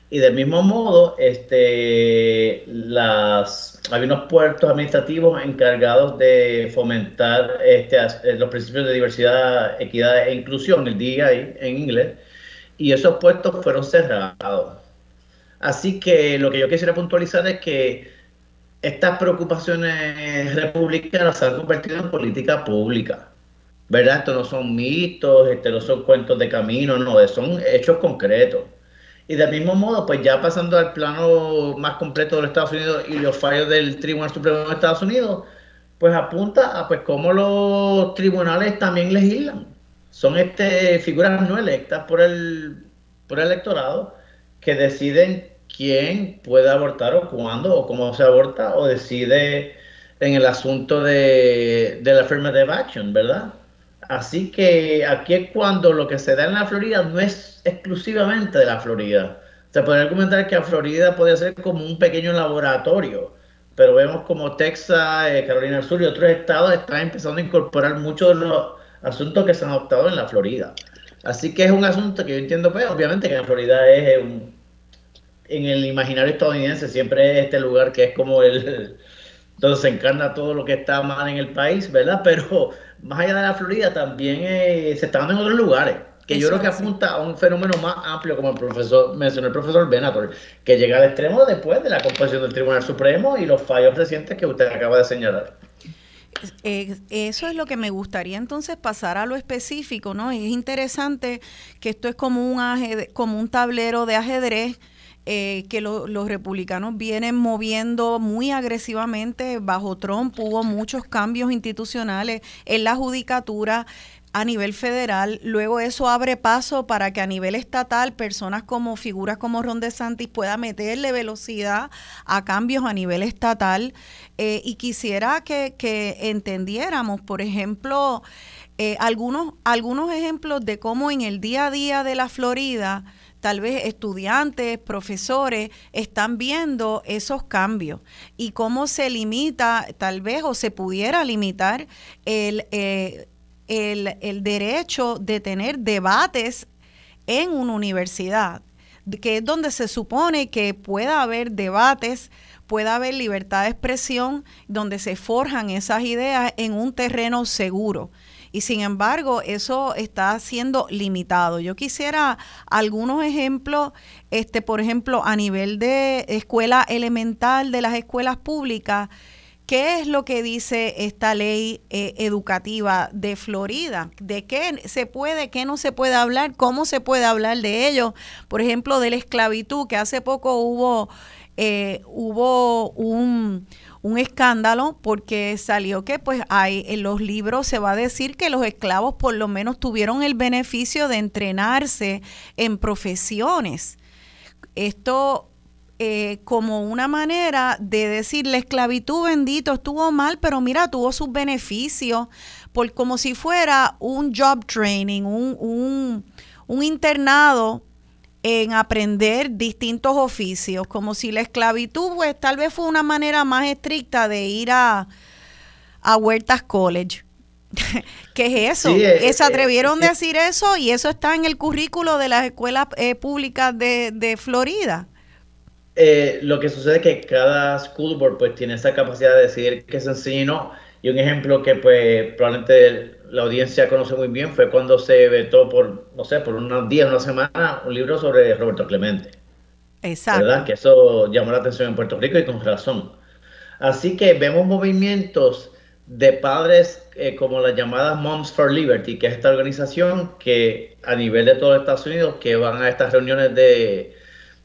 Y del mismo modo, este, las, hay unos puertos administrativos encargados de fomentar este, los principios de diversidad, equidad e inclusión, el DEI en inglés, y esos puestos fueron cerrados. Así que lo que yo quisiera puntualizar es que estas preocupaciones republicanas se han convertido en política pública. ¿Verdad? Esto no son mitos, este no son cuentos de camino, no, son hechos concretos. Y del mismo modo, pues ya pasando al plano más completo de los Estados Unidos y los fallos del Tribunal Supremo de Estados Unidos, pues apunta a pues cómo los tribunales también legislan. son este, figuras no electas por el, por el electorado que deciden quién puede abortar o cuándo o cómo se aborta o decide en el asunto de, de la affirmative action, ¿verdad? Así que aquí es cuando lo que se da en la Florida no es exclusivamente de la Florida. Se puede argumentar que la Florida puede ser como un pequeño laboratorio, pero vemos como Texas, eh, Carolina del Sur y otros estados están empezando a incorporar muchos de los asuntos que se han adoptado en la Florida. Así que es un asunto que yo entiendo, pues, obviamente que la Florida es un, en el imaginario estadounidense siempre es este lugar que es como el donde se encarna todo lo que está mal en el país, ¿verdad? Pero más allá de la Florida también eh, se está dando en otros lugares que yo creo que apunta a un fenómeno más amplio, como el profesor mencionó el profesor Benator, que llega al extremo después de la composición del Tribunal Supremo y los fallos recientes que usted acaba de señalar. Eh, eso es lo que me gustaría entonces pasar a lo específico, ¿no? Es interesante que esto es como un, como un tablero de ajedrez eh, que los republicanos vienen moviendo muy agresivamente. Bajo Trump hubo muchos cambios institucionales en la judicatura a nivel federal, luego eso abre paso para que a nivel estatal personas como figuras como Ron DeSantis pueda meterle velocidad a cambios a nivel estatal eh, y quisiera que, entendiéramos, por ejemplo, eh, algunos, algunos ejemplos de cómo en el día a día de la Florida tal vez estudiantes, profesores están viendo esos cambios y cómo se limita, tal vez, o se pudiera limitar el, eh, el, el derecho de tener debates en una universidad, que es donde se supone que pueda haber debates, pueda haber libertad de expresión, donde se forjan esas ideas en un terreno seguro y sin embargo eso está siendo limitado. Yo quisiera algunos ejemplos, este, por ejemplo, a nivel de escuela elemental de las escuelas públicas, ¿Qué es lo que dice esta ley eh, educativa de Florida? ¿De qué se puede, qué no se puede hablar? ¿Cómo se puede hablar de ello? Por ejemplo, de la esclavitud, que hace poco hubo, eh, hubo un, un escándalo porque salió que pues hay en los libros se va a decir que los esclavos por lo menos tuvieron el beneficio de entrenarse en profesiones. Esto eh, como una manera de decir la esclavitud bendito estuvo mal, pero mira, tuvo sus beneficios, por, como si fuera un job training, un, un, un internado en aprender distintos oficios, como si la esclavitud, pues tal vez fue una manera más estricta de ir a, a Huertas College. ¿Qué es eso? Eh, se eh, atrevieron a eh, decir eso y eso está en el currículo de las escuelas públicas de, de Florida. lo que sucede es que cada school board pues tiene esa capacidad de decidir qué se enseña y no. Y un ejemplo que pues probablemente la audiencia conoce muy bien fue cuando se vetó por, no sé, por unos días, una semana, un libro sobre Roberto Clemente. Exacto. ¿Verdad? Que eso llamó la atención en Puerto Rico y con razón. Así que vemos movimientos de padres eh, como las llamadas Moms for Liberty, que es esta organización que a nivel de todo Estados Unidos, que van a estas reuniones de,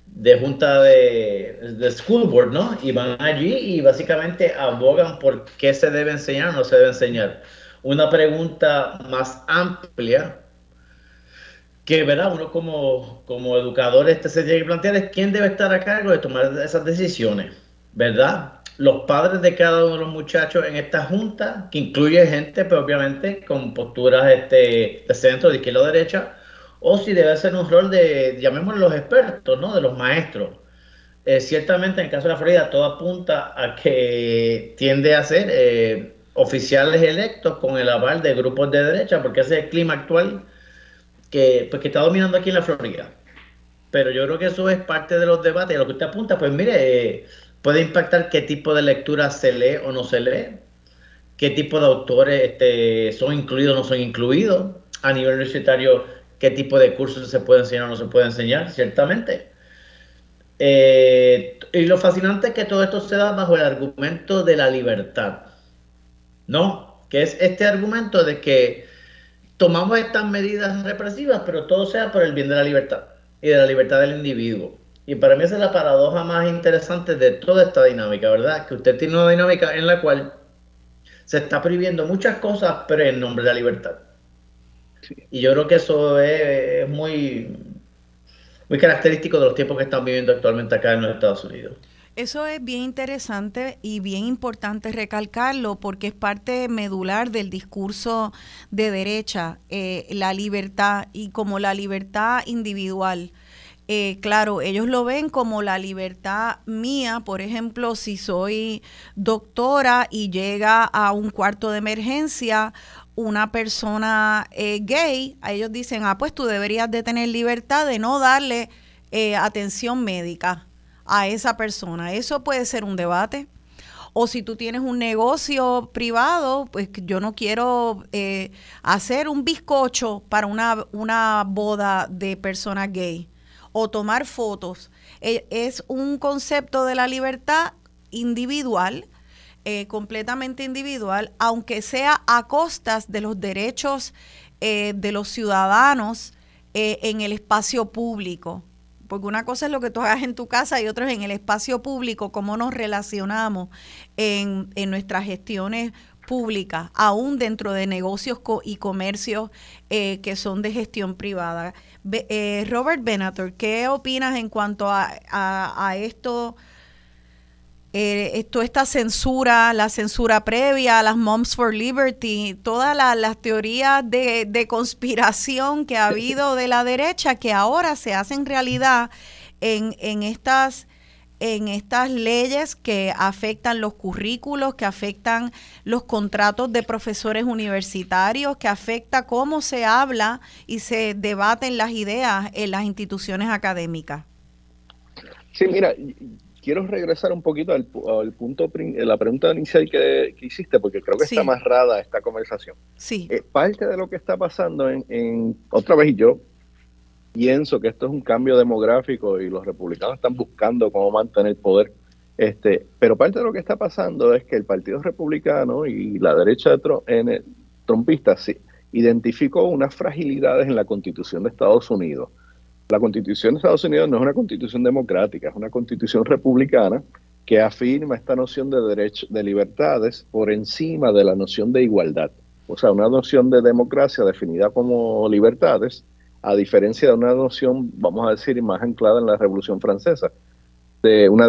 de junta de, de, school board, ¿no? Y van allí y básicamente abogan por qué se debe enseñar o no se debe enseñar una pregunta más amplia que ¿verdad? uno como, como educador este se tiene que plantear es quién debe estar a cargo de tomar esas decisiones, ¿verdad? Los padres de cada uno de los muchachos en esta junta, que incluye gente, pero obviamente con posturas este, de centro, de izquierda o derecha, o si debe ser un rol de, llamémoslo los expertos, ¿no? De los maestros. Eh, ciertamente en el caso de la Florida todo apunta a que tiende a ser eh, oficiales electos con el aval de grupos de derecha, porque ese es el clima actual que, pues, que está dominando aquí en la Florida. Pero yo creo que eso es parte de los debates. Y lo que usted apunta, pues mire, eh, puede impactar qué tipo de lectura se lee o no se lee, qué tipo de autores este, son incluidos o no son incluidos, a nivel universitario, qué tipo de cursos se puede enseñar o no se puede enseñar, ciertamente. Eh, y lo fascinante es que todo esto se da bajo el argumento de la libertad. ¿no? Que es este argumento de que tomamos estas medidas represivas, pero todo sea por el bien de la libertad y de la libertad del individuo. Y para mí esa es la paradoja más interesante de toda esta dinámica, ¿verdad? Que usted tiene una dinámica en la cual se está prohibiendo muchas cosas, pero en nombre de la libertad. Y yo creo que eso es, muy, muy característico de los tiempos que están viviendo actualmente acá en los Estados Unidos. Eso es bien interesante y bien importante recalcarlo porque es parte medular del discurso de derecha, eh, la libertad y como la libertad individual. Eh, claro, ellos lo ven como la libertad mía, por ejemplo, si soy doctora y llega a un cuarto de emergencia una persona eh, gay, a ellos dicen, ah, pues tú deberías de tener libertad de no darle atención médica a esa persona. Eso puede ser un debate. O si tú tienes un negocio privado, pues yo no quiero eh, hacer un bizcocho para una, una boda de personas gay o tomar fotos. E, es un concepto de la libertad individual, eh, completamente individual, aunque sea a costas de los derechos eh, de los ciudadanos en el espacio público porque una cosa es lo que tú hagas en tu casa y otra es en el espacio público, cómo nos relacionamos en, nuestras gestiones públicas, aún dentro de negocios y comercios eh, que son de gestión privada. Eh, Robert Benator, ¿qué opinas en cuanto a, a esto? Eh, toda esta censura, la censura previa, las Moms for Liberty, todas las teorías de, conspiración que ha habido de la derecha que ahora se hacen realidad en, en estas en estas leyes que afectan los currículos, que afectan los contratos de profesores universitarios, que afecta cómo se habla y se debaten las ideas en las instituciones académicas. Sí, mira, quiero regresar un poquito al, punto, la pregunta inicial que, hiciste, porque creo que está amarrada esta conversación. Sí. Eh, parte de lo que está pasando en, otra vez, yo pienso que esto es un cambio demográfico y los republicanos están buscando cómo mantener el poder. Este, pero parte de lo que está pasando es que el Partido Republicano y la derecha de en, trompista sí, identificó unas fragilidades en la Constitución de Estados Unidos la constitución de Estados Unidos no es una constitución democrática, es una constitución republicana que afirma esta noción de derechos, de libertades por encima de la noción de igualdad. O sea, una noción de democracia definida como libertades, a diferencia de una noción, vamos a decir, más anclada en la Revolución Francesa, de una,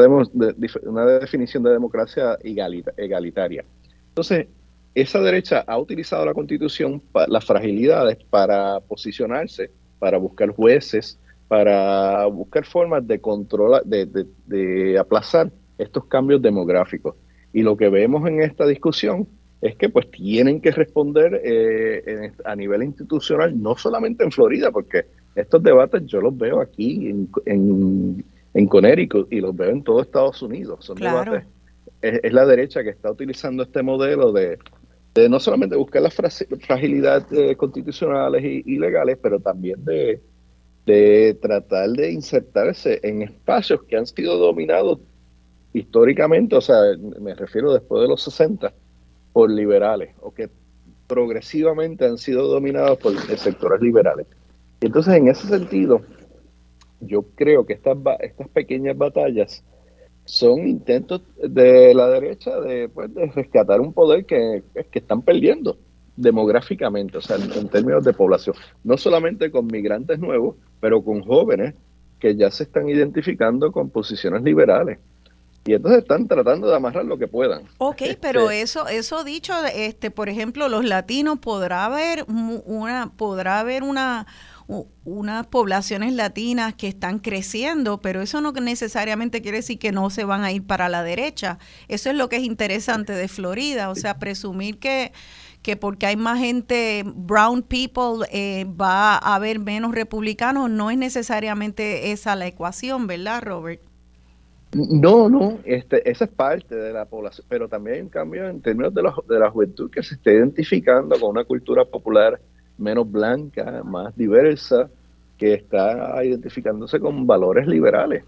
una definición de democracia egalitaria. Entonces, esa derecha ha utilizado la constitución, las fragilidades, para posicionarse, para buscar jueces, para buscar formas de controlar, de, aplazar estos cambios demográficos. Y lo que vemos en esta discusión es que pues tienen que responder eh, a nivel institucional, no solamente en Florida, porque estos debates yo los veo aquí en, en, en Connecticut y los veo en todo Estados Unidos. Son debates, es, la derecha que está utilizando este modelo de, no solamente buscar las fragilidades constitucionales y legales, pero también de, de tratar de insertarse en espacios que han sido dominados históricamente, o sea, me refiero después de los 60, por liberales, o que progresivamente han sido dominados por sectores liberales. Entonces, en ese sentido, yo creo que estas, estas pequeñas batallas son intentos de la derecha de, pues, rescatar un poder que, que están perdiendo demográficamente, o sea, en, términos de población, no solamente con migrantes nuevos, pero con jóvenes que ya se están identificando con posiciones liberales. Y entonces están tratando de amarrar lo que puedan. Ok, este, pero eso, eso dicho, este, por ejemplo, los latinos podrá haber una, podrá haber una, unas poblaciones latinas que están creciendo, pero eso no necesariamente quiere decir que no se van a ir para la derecha. Eso es lo que es interesante de Florida, o sea, presumir que que porque hay más gente, brown people, eh, va a haber menos republicanos, no es necesariamente esa la ecuación, ¿verdad, Robert? No, no, este, esa es parte de la población, pero también hay un cambio en términos de, de la juventud que se está identificando con una cultura popular menos blanca, más diversa, que está identificándose con valores liberales.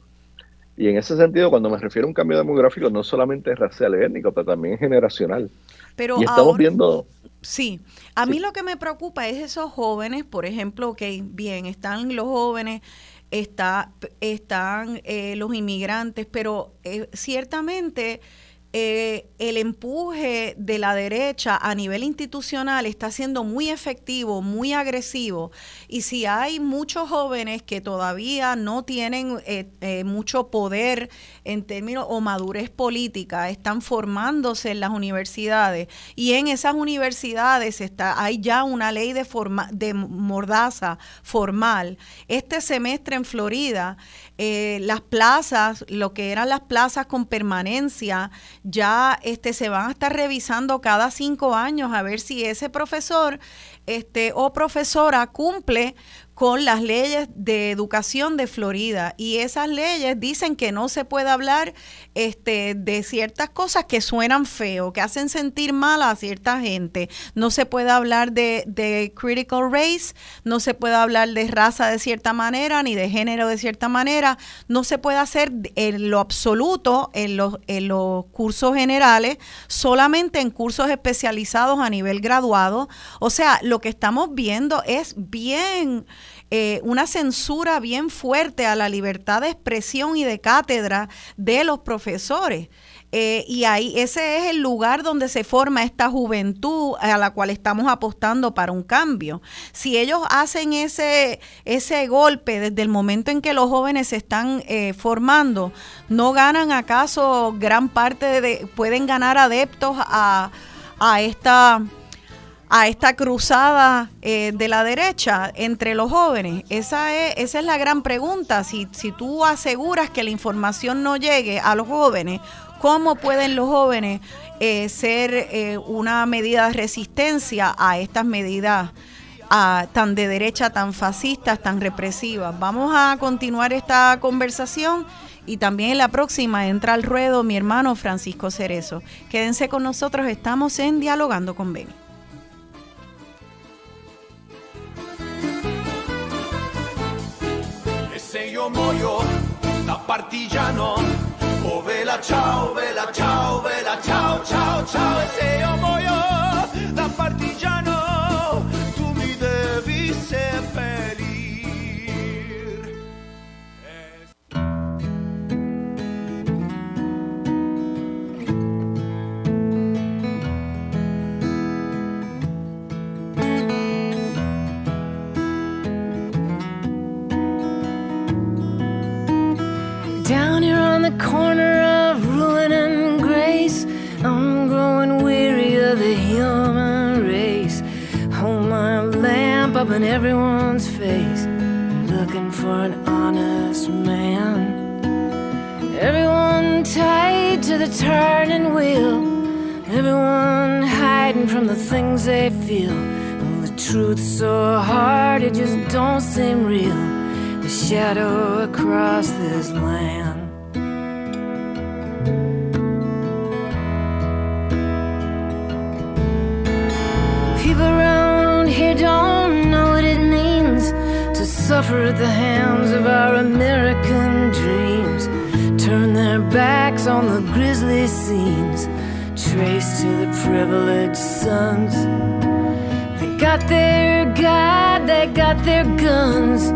Y en ese sentido, cuando me refiero a un cambio demográfico, no solamente es racial y étnico, pero también generacional. Pero y estamos viendo Sí, a mí lo que me preocupa es esos jóvenes, por ejemplo, que bien, están los jóvenes, está, están eh, los inmigrantes, pero eh, ciertamente eh, el empuje de la derecha a nivel institucional está siendo muy efectivo, muy agresivo. Y si hay muchos jóvenes que todavía no tienen eh, eh, mucho poder en términos o madurez política, están formándose en las universidades y en esas universidades está, hay ya una ley de, forma, de mordaza formal. Este semestre en Florida, las plazas, lo que eran las plazas con permanencia, ya este, se van a estar revisando cada cinco años a ver si ese profesor este, o profesora cumple con las leyes de educación de Florida y esas leyes dicen que no se puede hablar este, de ciertas cosas que suenan feo, que hacen sentir mal a cierta gente. No se puede hablar de, de critical race, no se puede hablar de raza de cierta manera ni de género de cierta manera, no se puede hacer en lo absoluto en los, en los cursos generales, solamente en cursos especializados a nivel graduado. O sea, lo que estamos viendo es bien eh, una censura bien fuerte a la libertad de expresión y de cátedra de los profesores. Eh, y ahí ese es el lugar donde se forma esta juventud a la cual estamos apostando para un cambio. Si ellos hacen ese, ese golpe desde el momento en que los jóvenes se están eh, formando, ¿no ganan acaso gran parte de, pueden ganar adeptos a, a esta a esta cruzada eh, de la derecha entre los jóvenes? Esa es, esa es la gran pregunta. Si, si tú aseguras que la información no llegue a los jóvenes, ¿cómo pueden los jóvenes eh, ser eh, una medida de resistencia a estas medidas? tan de derecha, tan fascistas, tan represivas. Vamos a continuar esta conversación y también en la próxima entra al ruedo mi hermano Francisco Cerezo. Quédense con nosotros, estamos en Dialogando con Beni. Io muoio da partigiano. Oh vela ciao, vela ciao, vela ciao, ciao, ciao. E se io muoio corner of ruin and grace. I'm growing weary of the human race. Hold my lamp up in everyone's face, looking for an honest man. Everyone tied to the turning wheel, everyone hiding from the things they feel. The truth's so hard, it just don't seem real. The shadow across this land. Suffer at the hands of our American dreams. Turn their backs on the grisly scenes, traced to the privileged sons. They got their God, they got their guns,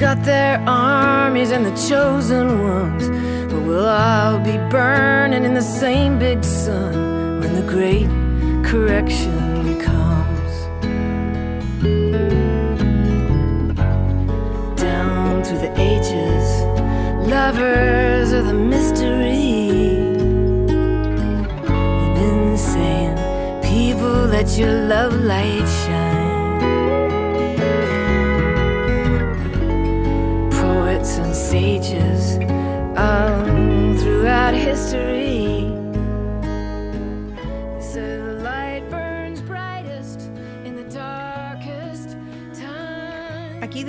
got their armies and the chosen ones. But we'll all be burning in the same big sun when the great correction lovers of the mystery. You've been saying, people, let your love light shine. Poets and sages all throughout history.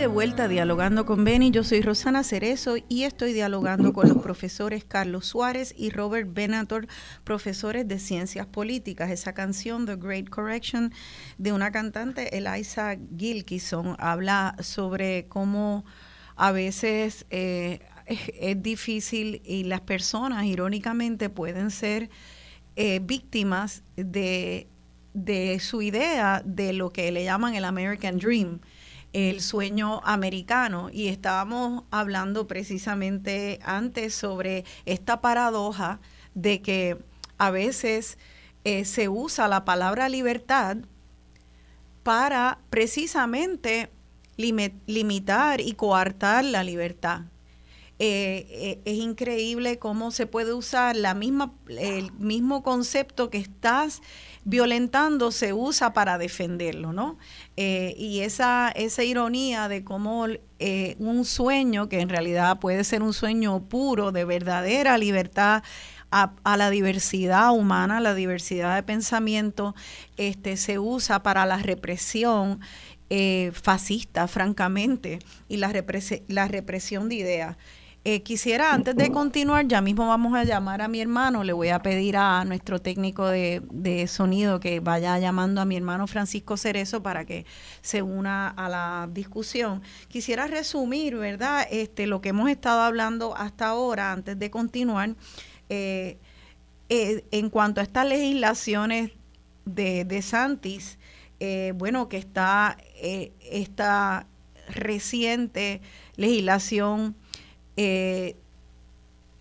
De vuelta dialogando con Benny. Yo soy Rosana Cerezo y estoy dialogando con los profesores Carlos Suárez y Robert Benator, profesores de ciencias políticas. Esa canción, The Great Correction, de una cantante, Eliza Gilkison, habla sobre cómo a veces eh, es, difícil y las personas, irónicamente, pueden ser eh, víctimas de, de su idea de lo que le llaman el American Dream el sueño americano y estábamos hablando precisamente antes sobre esta paradoja de que a veces eh, se usa la palabra libertad para precisamente limitar y coartar la libertad. Eh, eh, es increíble cómo se puede usar la misma, el mismo concepto que estás violentando se usa para defenderlo, ¿no? Eh, y esa, esa ironía de cómo un sueño, que en realidad puede ser un sueño puro de verdadera libertad, a, a, la diversidad humana, la diversidad de pensamiento, este, se usa para la represión fascista, francamente, y la, la represión de ideas. Eh, quisiera, antes de continuar, ya mismo vamos a llamar a mi hermano, le voy a pedir a nuestro técnico de, sonido que vaya llamando a mi hermano Francisco Cerezo para que se una a la discusión. Quisiera resumir, ¿verdad?, este, lo que hemos estado hablando hasta ahora, antes de continuar, eh, eh, en cuanto a estas legislaciones de, de Santis, bueno, que está esta reciente legislación eh,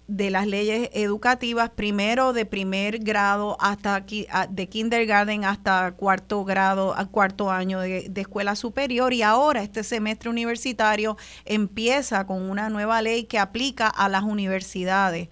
de las leyes educativas, primero de primer grado hasta aquí, de kindergarten hasta cuarto grado, cuarto año de, de, escuela superior y ahora este semestre universitario empieza con una nueva ley que aplica a las universidades,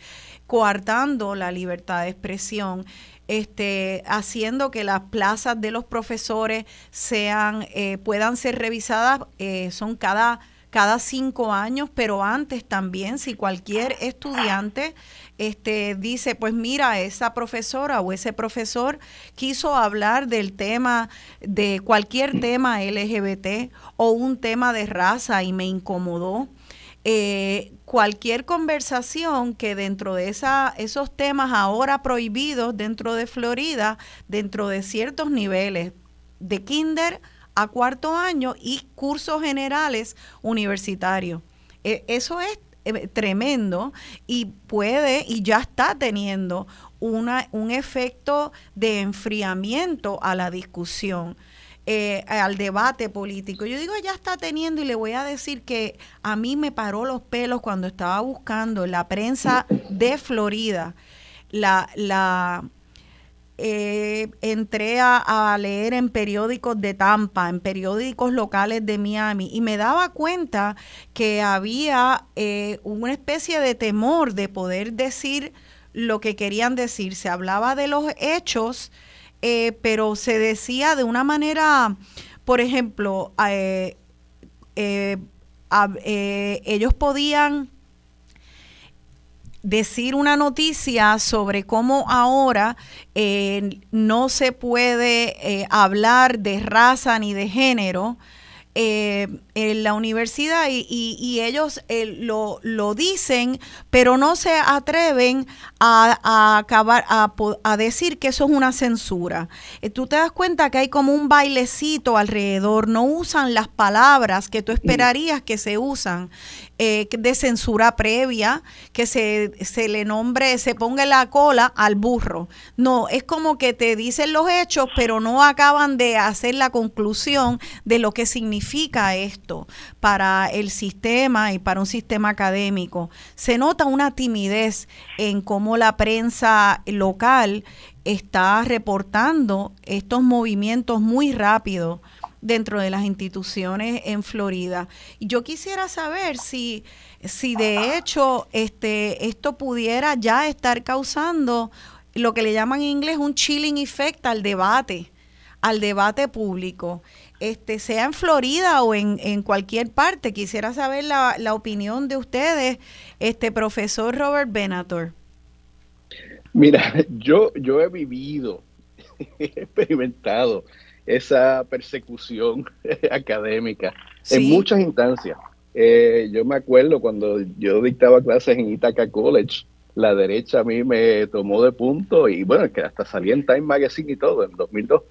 coartando la libertad de expresión. Este, haciendo que las plazas de los profesores sean, eh, puedan ser revisadas, eh, son cada cada cinco años, pero antes también, si cualquier estudiante este, dice, pues mira, esa profesora o ese profesor quiso hablar del tema, de cualquier tema LGBT o un tema de raza y me incomodó. Eh, cualquier conversación que dentro de esa, esos temas ahora prohibidos dentro de Florida, dentro de ciertos niveles de kinder a cuarto año y cursos generales universitarios. E, eso es eh, tremendo y puede y ya está teniendo una, un efecto de enfriamiento a la discusión. Eh, al debate político. Yo digo, ya está teniendo y le voy a decir que a mí me paró los pelos cuando estaba buscando en la prensa de Florida la, la, eh, entré a, leer en periódicos de Tampa, en periódicos locales de Miami, y me daba cuenta que había eh, una especie de temor de poder decir lo que querían decir. Se hablaba de los hechos, eh, pero se decía de una manera, por ejemplo, ellos podían decir una noticia sobre cómo ahora eh, no se puede eh, hablar de raza ni de género eh, en la universidad y, ellos lo, lo, dicen, pero no se atreven a, acabar a, a, decir que eso es una censura. tú te das cuenta que hay como un bailecito alrededor, no usan las palabras que tú esperarías que se usan. Eh, de censura previa, que se, se le nombre, se ponga la cola al burro. No, es como que te dicen los hechos, pero no acaban de hacer la conclusión de lo que significa esto para el sistema y para un sistema académico. Se nota una timidez en cómo la prensa local está reportando estos movimientos muy rápidos dentro de las instituciones en Florida. Yo quisiera saber si, si de hecho este, esto pudiera ya estar causando lo que le llaman en inglés un chilling effect al debate, al debate público. Este, sea en Florida o en, en cualquier parte. Quisiera saber la, la opinión de ustedes, este profesor Robert Benator. Mira, yo, yo he vivido, he experimentado esa persecución académica en muchas instancias. Eh, yo me acuerdo cuando yo dictaba clases en Ithaca College, la derecha a mí me tomó de punto y bueno, que hasta salí en Time Magazine y todo en 2002,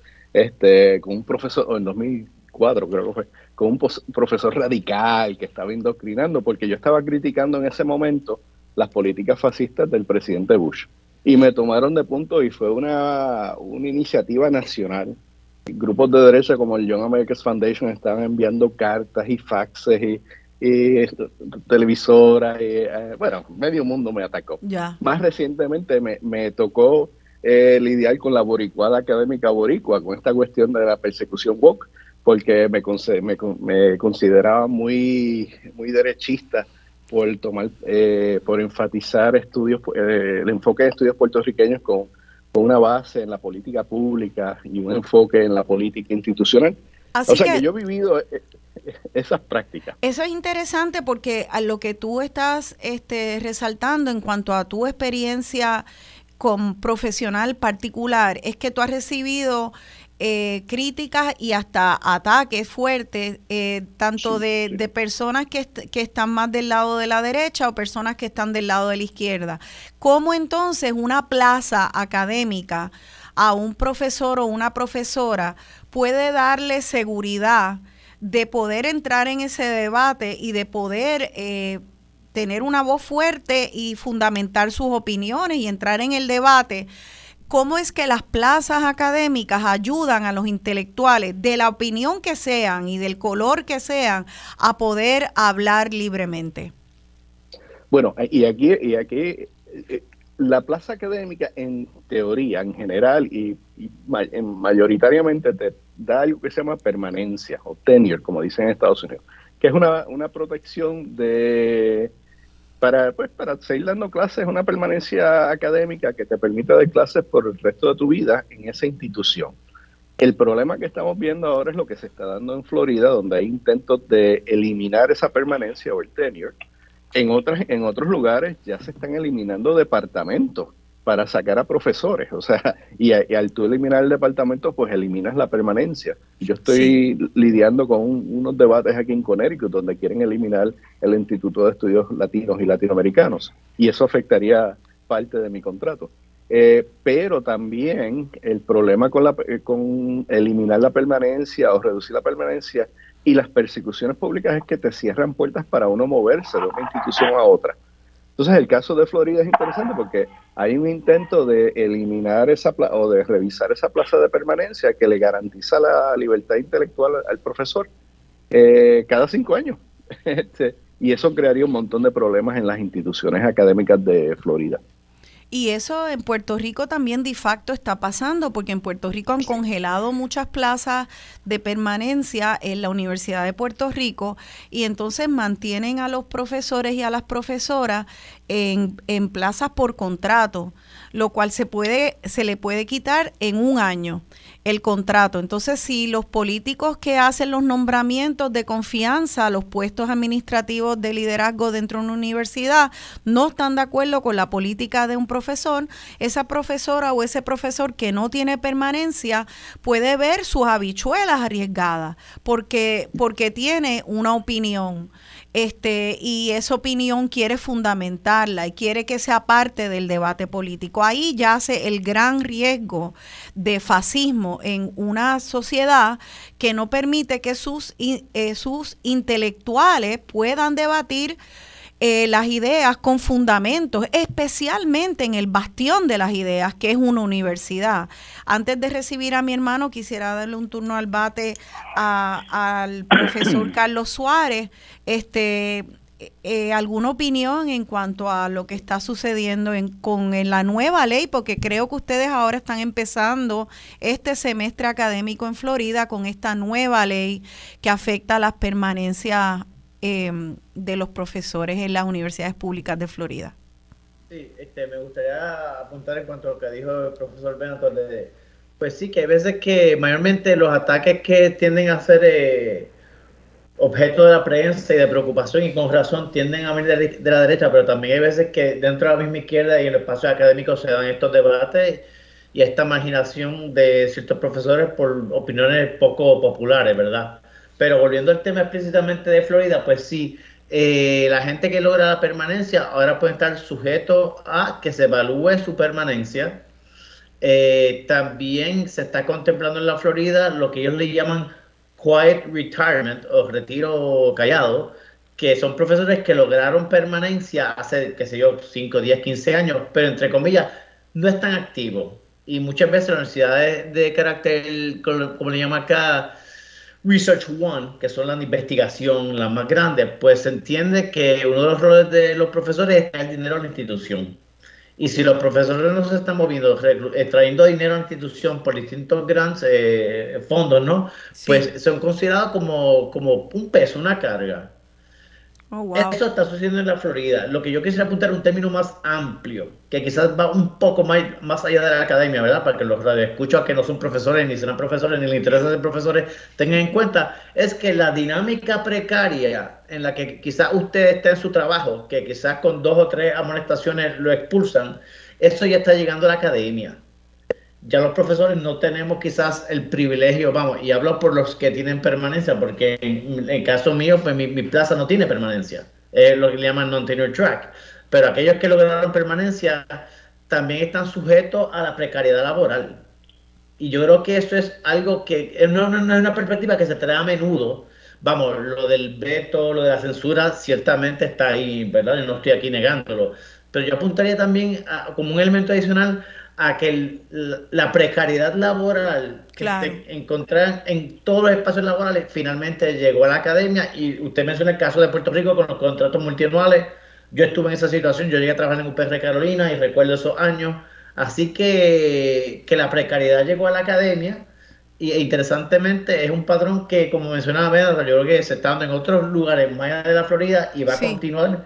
este, con un profesor, en 2004 creo que fue, con un profesor radical que estaba indoctrinando, porque yo estaba criticando en ese momento las políticas fascistas del presidente Bush. Y me tomaron de punto y fue una, una iniciativa nacional grupos de derecha como el Young Americans Foundation estaban enviando cartas y faxes y, televisoras. Y, eh, bueno, medio mundo me atacó. Más recientemente me, tocó eh, lidiar con la boricuada académica boricua, con esta cuestión de la persecución woke, porque me, me, me consideraba muy, muy derechista por tomar, eh, por enfatizar estudios, eh, el enfoque de estudios puertorriqueños con, con, una base en la política pública y un enfoque en la política institucional. o sea que, yo he vivido eh, esas prácticas. Eso es interesante porque a lo que tú estás este, resaltando en cuanto a tu experiencia con profesional particular es que tú has recibido eh, críticas y hasta ataques fuertes, eh, tanto de, personas que, que, están más del lado de la derecha o personas que están del lado de la izquierda. ¿Cómo entonces una plaza académica a un profesor o una profesora puede darle seguridad de poder entrar en ese debate y de poder... Eh, tener una voz fuerte y fundamentar sus opiniones y entrar en el debate cómo es que las plazas académicas ayudan a los intelectuales, de la opinión que sean y del color que sean, a poder hablar libremente. Bueno, y aquí, y aquí eh, la plaza académica en teoría, en general y, mayoritariamente te da algo que se llama permanencia o tenure, como dicen en Estados Unidos, que es una, una protección de para, pues, para seguir dando clases, una permanencia académica que te permita dar clases por el resto de tu vida en esa institución. El problema que estamos viendo ahora es lo que se está dando en Florida, donde hay intentos de eliminar esa permanencia o el tenure. En, otras, en otros lugares ya se están eliminando departamentos para sacar a profesores, o sea, y, al tú eliminar el departamento, pues eliminas la permanencia. Yo estoy lidiando con unos debates aquí en Connecticut donde quieren eliminar el Instituto de Estudios Latinos y Latinoamericanos, y eso afectaría parte de mi contrato. Eh, pero también el problema con, la, eh, con eliminar la permanencia o reducir la permanencia y las persecuciones públicas es que te cierran puertas para uno moverse de una institución a otra. Entonces, el caso de Florida es interesante porque hay un intento de eliminar esa o de revisar esa plaza de permanencia que le garantiza la libertad intelectual al profesor eh, cada cinco años. Este, y eso crearía un montón de problemas en las instituciones académicas de Florida. Y eso en Puerto Rico también de facto está pasando, porque en Puerto Rico han congelado muchas plazas de permanencia en la Universidad de Puerto Rico y entonces mantienen a los profesores y a las profesoras en, en plazas por contrato, lo cual se, puede, se le puede quitar en un año el contrato. Entonces, si los políticos que hacen los nombramientos de confianza a los puestos administrativos de liderazgo dentro de una universidad no están de acuerdo con la política de un profesor, esa profesora o ese profesor que no tiene permanencia puede ver sus habichuelas arriesgadas porque, porque tiene una opinión este, y esa opinión quiere fundamentarla y quiere que sea parte del debate político. Ahí yace el gran riesgo de fascismo en una sociedad que no permite que sus, eh, sus intelectuales puedan debatir eh, las ideas con fundamentos, especialmente en el bastión de las ideas, que es una universidad. Antes de recibir a mi hermano, quisiera darle un turno al bate al profesor Carlos Suárez. Este, eh, ¿Alguna opinión en cuanto a lo que está sucediendo con la nueva ley? Porque creo que ustedes ahora están empezando este semestre académico en Florida con esta nueva ley que afecta a las permanencias Em, de los profesores en las universidades públicas de Florida. Sí, este, me gustaría apuntar en cuanto a lo que dijo el profesor Benator. De, pues sí, que hay veces que mayormente los ataques que tienden a ser eh, objeto de la prensa y de preocupación y con razón tienden a venir de, la derecha, pero también hay veces que dentro de la misma izquierda y en el espacio académico se dan estos debates y esta marginación de ciertos profesores por opiniones poco populares, ¿verdad? Pero volviendo al tema explícitamente de Florida, pues sí, eh, la gente que logra la permanencia ahora puede estar sujeto a que se evalúe su permanencia. Eh, también se está contemplando en la Florida lo que ellos le llaman quiet retirement o retiro callado, que son profesores que lograron permanencia hace, qué sé yo, 5, 10, 15 años, pero entre comillas, no están activos. Y muchas veces las universidades de carácter, como le llaman acá, Research One, que son las investigación las más grandes, pues se entiende que uno de los roles de los profesores es el dinero a la institución. Y si los profesores no se están moviendo, eh, trayendo dinero a la institución por distintos grandes eh, fondos, ¿no? Pues son considerados como, como un peso, una carga. Oh, Eso está sucediendo en la Florida. Lo que yo quisiera apuntar es un término más amplio, que quizás va un poco más, más allá de la academia, ¿verdad? Para que los escucho que no son profesores, ni serán profesores, ni les interesa ser profesores, tengan en cuenta, es que la dinámica precaria en la que quizás usted esté en su trabajo, que quizás con dos o tres amonestaciones lo expulsan, eso ya está llegando a la academia ya los profesores no tenemos quizás el privilegio, vamos, y hablo por los que tienen permanencia, porque en el caso mío, pues mi, plaza no tiene permanencia, es lo que le llaman non-tenure track, pero aquellos que lograron permanencia también están sujetos a la precariedad laboral. Y yo creo que eso es algo que no, no, no es una perspectiva que se trae a menudo. Vamos, lo del veto, lo de la censura, ciertamente está ahí, ¿verdad? no estoy aquí negándolo. Pero yo apuntaría también como un elemento adicional a que la precariedad laboral que se encontrar en todos los espacios laborales finalmente llegó a la academia y usted menciona el caso de Puerto Rico con los contratos multianuales. Yo estuve en esa situación, yo llegué a trabajar en UPR Carolina y recuerdo esos años. Así que, que la precariedad llegó a la academia y e interesantemente es un patrón que, como mencionaba yo creo que se está dando en otros lugares más allá de la Florida y va a continuar,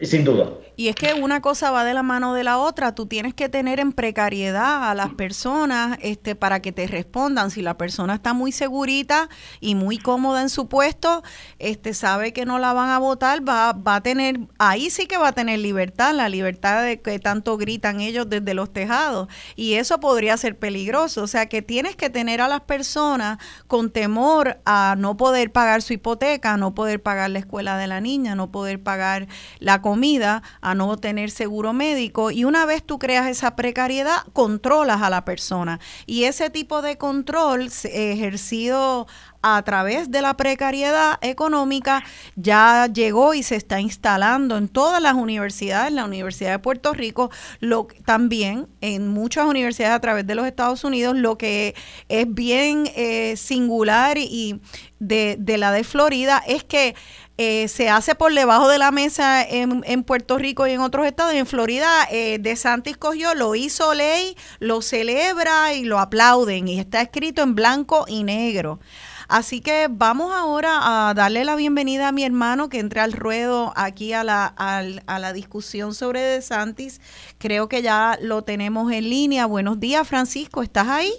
sin duda. Y es que una cosa va de la mano de la otra. Tú tienes que tener en precariedad a las personas este, para que te respondan. Si la persona está muy segurita y muy cómoda en su puesto, este, sabe que no la van a votar, va, va a tener, ahí sí que va a tener libertad, la libertad de que tanto gritan ellos desde los tejados. Y eso podría ser peligroso. O sea que tienes que tener a las personas con temor a no poder pagar su hipoteca, no poder pagar la escuela de la niña, no poder pagar la comida, no tener seguro médico y una vez tú creas esa precariedad, controlas a la persona. Y ese tipo de control ejercido a través de la precariedad económica ya llegó y se está instalando en todas las universidades, la Universidad de Puerto Rico, lo, también en muchas universidades a través de los Estados Unidos, lo que es bien eh, singular y de la de Florida es que eh, se hace por debajo de la mesa en, en, Puerto Rico y en otros estados. En Florida, eh, De Santis cogió, lo hizo ley, lo celebra y lo aplauden. Y está escrito en blanco y negro. Así que vamos ahora a darle la bienvenida a mi hermano que entre al ruedo aquí a la, a, la discusión sobre De Santis. Creo que ya lo tenemos en línea. Buenos días, Francisco, ¿estás ahí?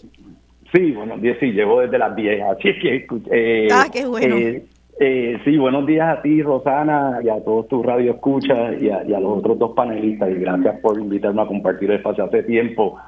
Sí, buenos días, sí, llevo desde las 10, así que... Eh, ah, qué bueno. Eh, eh, sí, buenos días a ti, Rosana, y a todos tus radio escuchas y a, y a los otros dos panelistas, y gracias por invitarme a compartir el espacio. Hace tiempo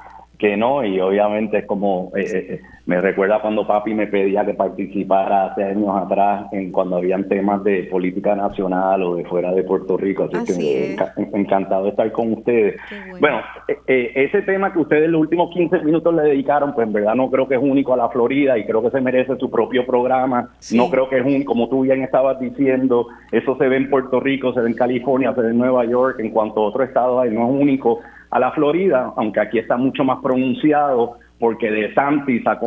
que no, y obviamente es como, eh, eh, eh, me recuerda cuando papi me pedía que participara hace años atrás en cuando habían temas de política nacional o de fuera de Puerto Rico, así, que encantado de estar con ustedes. Bueno, ese tema que ustedes los últimos 15 minutos le dedicaron, pues en verdad no creo que es único a la Florida y creo que se merece su propio programa, no creo que es un, como tú bien estabas diciendo, eso se ve en Puerto Rico, se ve en California, se ve en Nueva York, en cuanto a otro estado, no es único a la Florida, aunque aquí está mucho más pronunciado porque De Santis ha,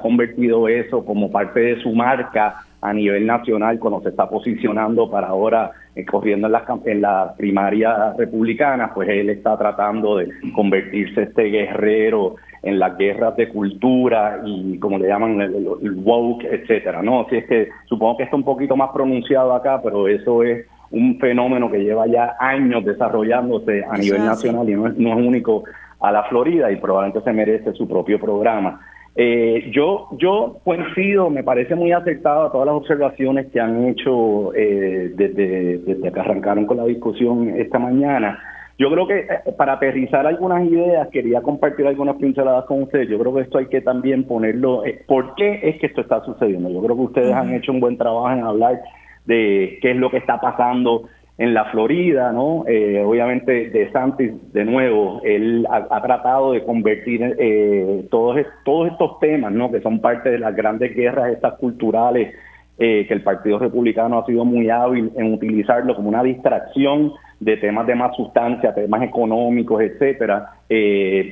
convertido eso como parte de su marca a nivel nacional cuando se está posicionando para ahora eh, corriendo en la, en la primaria republicana, pues él está tratando de convertirse este guerrero en las guerras de cultura y como le llaman el, woke, etcétera, ¿no? Así es que supongo que está un poquito más pronunciado acá, pero eso es un fenómeno que lleva ya años desarrollándose a nivel nacional y no es, único a la Florida y probablemente se merece su propio programa. Eh, yo, yo coincido, me parece muy acertado a todas las observaciones que han hecho eh, desde, desde que arrancaron con la discusión esta mañana. Yo creo que eh, para aterrizar algunas ideas, quería compartir algunas pinceladas con ustedes. Yo creo que esto hay que también ponerlo. ¿Por qué es que esto está sucediendo? Yo creo que ustedes han hecho un buen trabajo en hablar de qué es lo que está pasando en la Florida, ¿no? Eh, obviamente de Santis, de nuevo, él ha, tratado de convertir eh, todos, todos estos temas, ¿no? Que son parte de las grandes guerras estas culturales eh, que el Partido Republicano ha sido muy hábil en utilizarlo como una distracción de temas de más sustancia, temas económicos, etcétera.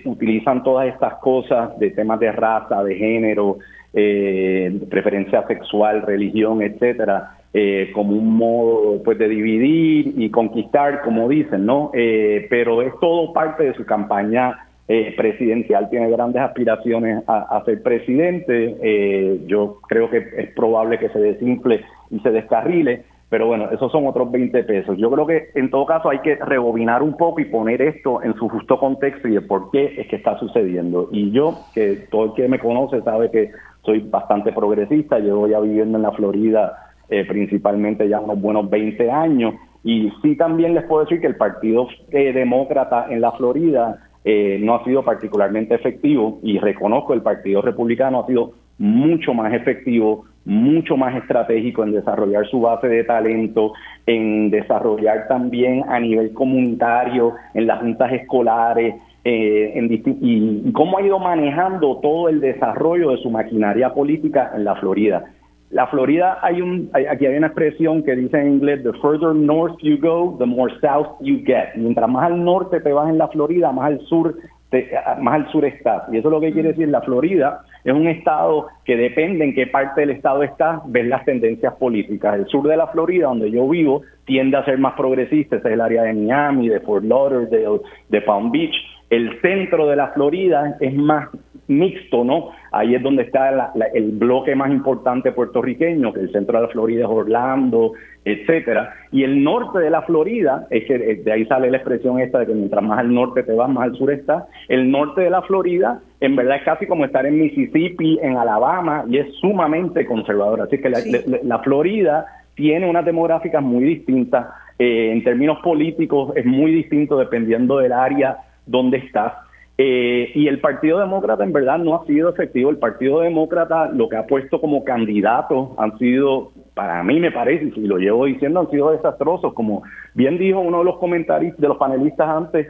utilizan todas estas cosas de temas de raza, de género, preferencia sexual, religión, etcétera, eh, como un modo pues de dividir y conquistar, como dicen, ¿no? Eh, pero es todo parte de su campaña eh, presidencial. Tiene grandes aspiraciones a, ser presidente. yo creo que es probable que se desinfle y se descarrile. Pero bueno, esos son otros 20 pesos. Yo creo que en todo caso hay que rebobinar un poco y poner esto en su justo contexto y de por qué es que está sucediendo. Y yo, que todo el que me conoce sabe que soy bastante progresista, llevo ya viviendo en la Florida eh, principalmente ya unos buenos 20 años. Y sí también les puedo decir que el Partido eh, Demócrata en la Florida eh, no ha sido particularmente efectivo y reconozco el Partido Republicano ha sido mucho más efectivo, mucho más estratégico en desarrollar su base de talento, en desarrollar también a nivel comunitario, en las juntas escolares, en, y, y cómo ha ido manejando todo el desarrollo de su maquinaria política en la Florida. La Florida hay un, aquí hay una expresión que dice en inglés, the further north you go, the more south you get. Mientras más al norte te vas en la Florida, más al sur más al sur estás. Y eso es lo que quiere decir la Florida. Es un estado que depende en qué parte del estado estás, ver las tendencias políticas. El sur de la Florida, donde yo vivo, tiende a ser más progresista. Ese es el área de Miami, de Fort Lauderdale, de Palm Beach. El centro de la Florida es más mixto, ¿no? Ahí es donde está el bloque más importante puertorriqueño, que el centro de la Florida es Orlando, etcétera. Y el norte de la Florida, es que eh, de ahí sale la expresión esta de que mientras más al norte te vas, más al sur está. El norte de la Florida, en verdad es casi como estar en Mississippi, en Alabama, y es sumamente conservador. Así que la, Florida tiene unas demográficas muy distintas. Eh, en términos políticos es muy distinto dependiendo del área donde estás. Eh, y el Partido Demócrata en verdad no ha sido efectivo. El Partido Demócrata lo que ha puesto como candidato han sido, para mí me parece, y lo llevo diciendo, han sido desastrosos. Como bien dijo uno de los comentarios de los panelistas antes,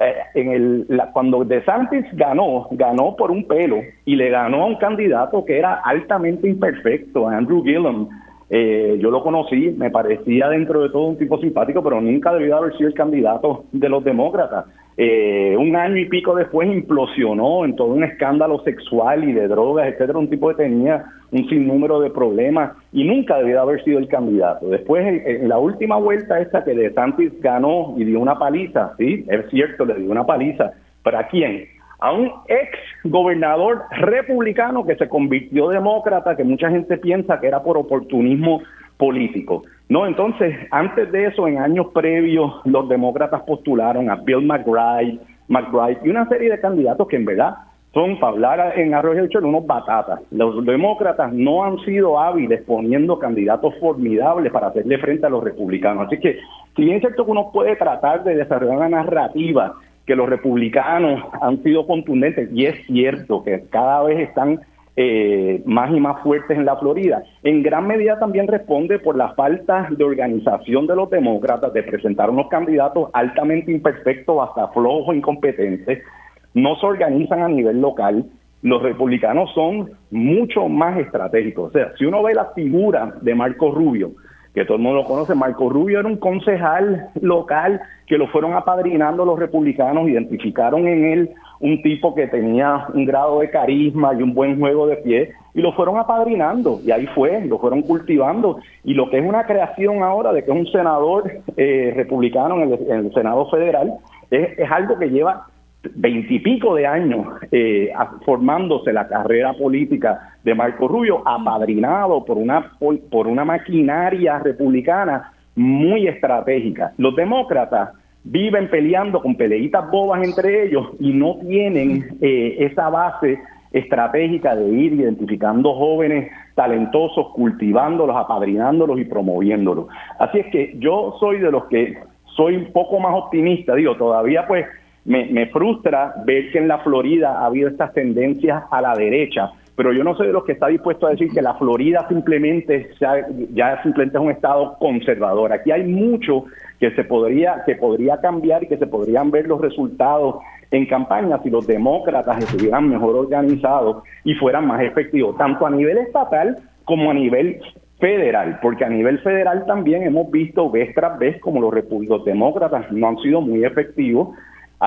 eh, en el, cuando DeSantis ganó, ganó por un pelo y le ganó a un candidato que era altamente imperfecto, Andrew Gillum. Eh, yo lo conocí, me parecía dentro de todo un tipo simpático, pero nunca debió haber sido el candidato de los demócratas. Eh, un año y pico después implosionó en todo un escándalo sexual y de drogas, etcétera, un tipo que tenía un sinnúmero de problemas y nunca debió haber sido el candidato. Después, en, la última vuelta esta que De Santis ganó y dio una paliza, sí, es cierto, le dio una paliza, ¿pero a quién? A un ex gobernador republicano que se convirtió demócrata, que mucha gente piensa que era por oportunismo político. No, entonces, antes de eso, en años previos, los demócratas postularon a Bill McBride, McBride y una serie de candidatos que en verdad son, para hablar en Arroyo Cholo, unos batatas. Los demócratas no han sido hábiles poniendo candidatos formidables para hacerle frente a los republicanos. Así que, si bien es cierto que uno puede tratar de desarrollar una narrativa que los republicanos han sido contundentes, y es cierto que cada vez están eh, más y más fuertes en la Florida. En gran medida también responde por la falta de organización de los demócratas de presentar unos candidatos altamente imperfectos, hasta flojos, incompetentes. No se organizan a nivel local. Los republicanos son mucho más estratégicos. O sea, si uno ve la figura de Marco Rubio, que todo el mundo lo conoce, Marco Rubio era un concejal local que lo fueron apadrinando los republicanos, identificaron en él un tipo que tenía un grado de carisma y un buen juego de pie, y lo fueron apadrinando, y ahí fue, lo fueron cultivando, y lo que es una creación ahora de que es un senador eh, republicano en el, Senado Federal, es, es algo que lleva veintipico de años eh, formándose la carrera política de Marco Rubio, apadrinado por una, por una maquinaria republicana muy estratégica. Los demócratas viven peleando con peleitas bobas entre ellos y no tienen eh, esa base estratégica de ir identificando jóvenes talentosos, cultivándolos, apadrinándolos y promoviéndolos. Así es que yo soy de los que soy un poco más optimista, digo, todavía pues me, me frustra ver que en la Florida ha habido estas tendencias a la derecha, pero yo no soy de los que está dispuesto a decir que la Florida simplemente ya simplemente es un estado conservador. Aquí hay mucho que se podría que podría cambiar y que se podrían ver los resultados en campaña si los demócratas estuvieran mejor organizados y fueran más efectivos, tanto a nivel estatal como a nivel federal, porque a nivel federal también hemos visto vez tras vez como los, los demócratas no han sido muy efectivos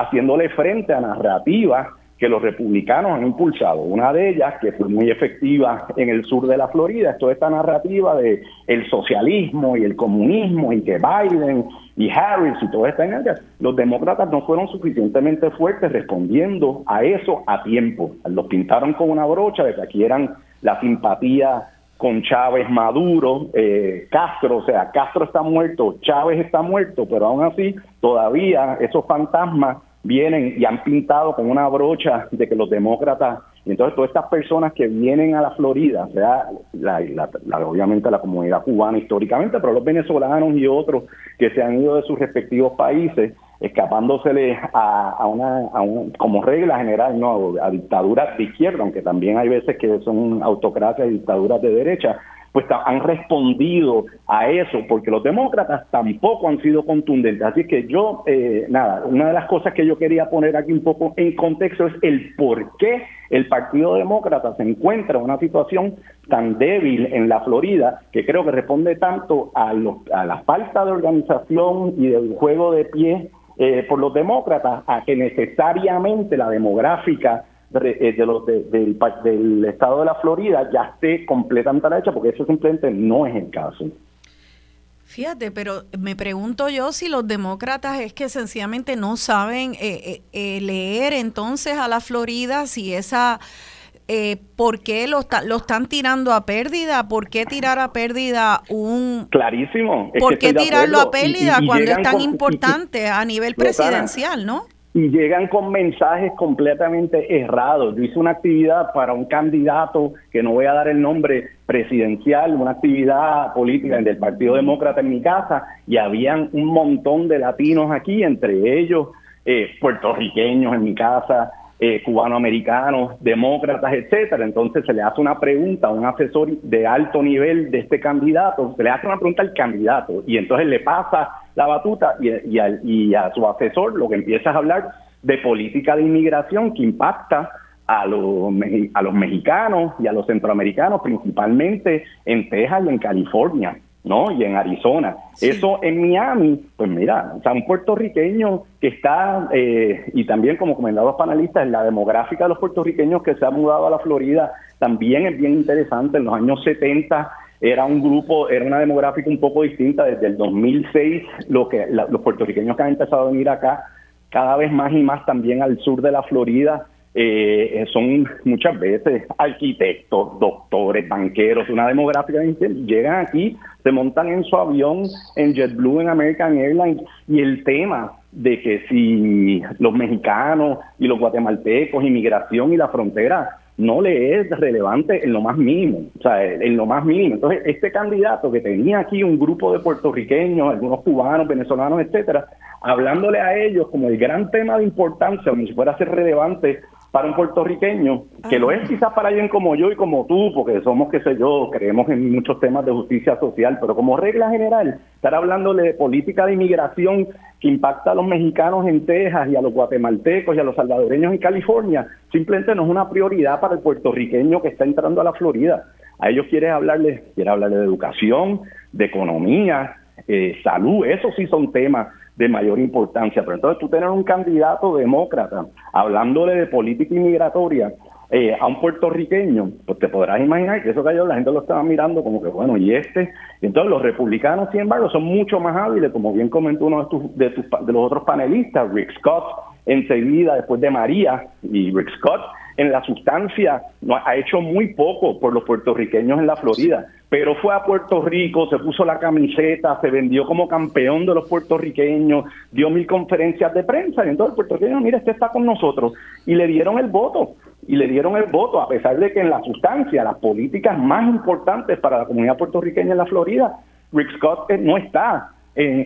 haciéndole frente a narrativas que los republicanos han impulsado. Una de ellas, que fue muy efectiva en el sur de la Florida, es toda esta narrativa de el socialismo y el comunismo y que Biden y Harris y toda esta energía. Los demócratas no fueron suficientemente fuertes respondiendo a eso a tiempo. Los pintaron con una brocha de que aquí eran la simpatía con Chávez Maduro, eh, Castro, o sea, Castro está muerto, Chávez está muerto, pero aún así todavía esos fantasmas vienen y han pintado con una brocha de que los demócratas, y entonces todas estas personas que vienen a la Florida, sea, la, obviamente la comunidad cubana históricamente, pero los venezolanos y otros que se han ido de sus respectivos países, escapándosele a, una, a un, como regla general, no a dictaduras de izquierda, aunque también hay veces que son autocracias y dictaduras de derecha, pues han respondido a eso, porque los demócratas tampoco han sido contundentes. Así que yo, eh, nada, una de las cosas que yo quería poner aquí un poco en contexto es el por qué el Partido Demócrata se encuentra en una situación tan débil en la Florida, que creo que responde tanto a, a la falta de organización y del juego de pie eh, por los demócratas, a que necesariamente la demográfica eh, de los del, estado de la Florida ya esté completamente a la hecha, porque eso simplemente no es el caso. Fíjate, pero me pregunto yo si los demócratas es que sencillamente no saben eh, eh, leer entonces a la Florida, si esa... Eh, ¿por qué lo, lo, están tirando a pérdida? ¿Por qué tirar a pérdida un... Clarísimo. ¿Por qué tirarlo a pérdida cuando es tan importante a nivel presidencial, no? Y llegan con mensajes completamente errados. Yo hice una actividad para un candidato, que no voy a dar el nombre presidencial, una actividad política del Partido Demócrata en mi casa, y habían un montón de latinos aquí, entre ellos eh, puertorriqueños en mi casa, eh, cubanoamericanos, demócratas, etcétera. Entonces se le hace una pregunta a un asesor de alto nivel de este candidato, se le hace una pregunta al candidato y entonces le pasa la batuta y, a, su asesor lo que empieza a hablar de política de inmigración que impacta a los, a los mexicanos y a los centroamericanos, principalmente en Texas y en California. ¿No? Y en Arizona. Eso en Miami, pues mira, o sea, un puertorriqueño que está, eh, y también como comentaban los panelistas, la demográfica de los puertorriqueños que se ha mudado a la Florida también es bien interesante. En los años 70 era un grupo, era una demográfica un poco distinta. Desde el 2006, lo que los puertorriqueños que han empezado a venir acá, cada vez más y más también al sur de la Florida, eh, son muchas veces arquitectos, doctores, banqueros, una demográfica, llegan aquí, se montan en su avión, en JetBlue, en American Airlines, y el tema de que si los mexicanos y los guatemaltecos, inmigración y la frontera, no le es relevante en lo más mínimo, o sea, en lo más mínimo. Entonces, este candidato que tenía aquí un grupo de puertorriqueños, algunos cubanos, venezolanos, etcétera, hablándole a ellos como el gran tema de importancia, como si fuera a ser relevante para un puertorriqueño, que lo es quizás para alguien como yo y como tú, porque somos, qué sé yo, creemos en muchos temas de justicia social, pero como regla general, estar hablándole de política de inmigración que impacta a los mexicanos en Texas y a los guatemaltecos y a los salvadoreños en California, simplemente no es una prioridad para el puertorriqueño que está entrando a la Florida. A ellos quieres hablarles, quiere hablarle de educación, de economía, eh, salud, esos sí son temas de mayor importancia. Pero entonces tú tener un candidato demócrata hablándole de política inmigratoria eh, a un puertorriqueño, pues te podrás imaginar que eso cayó, la gente lo estaba mirando como que bueno, y este. Entonces los republicanos, sin embargo, son mucho más hábiles, como bien comentó uno de, tus, de, tus, de los otros panelistas, Rick Scott, enseguida después de María, y Rick Scott en la sustancia ha hecho muy poco por los puertorriqueños en la Florida pero fue a Puerto Rico, se puso la camiseta, se vendió como campeón de los puertorriqueños, dio mil conferencias de prensa y entonces el puertorriqueño, mira, este está con nosotros y le dieron el voto y le dieron el voto a pesar de que en la sustancia las políticas más importantes para la comunidad puertorriqueña en la Florida, Rick Scott eh, no está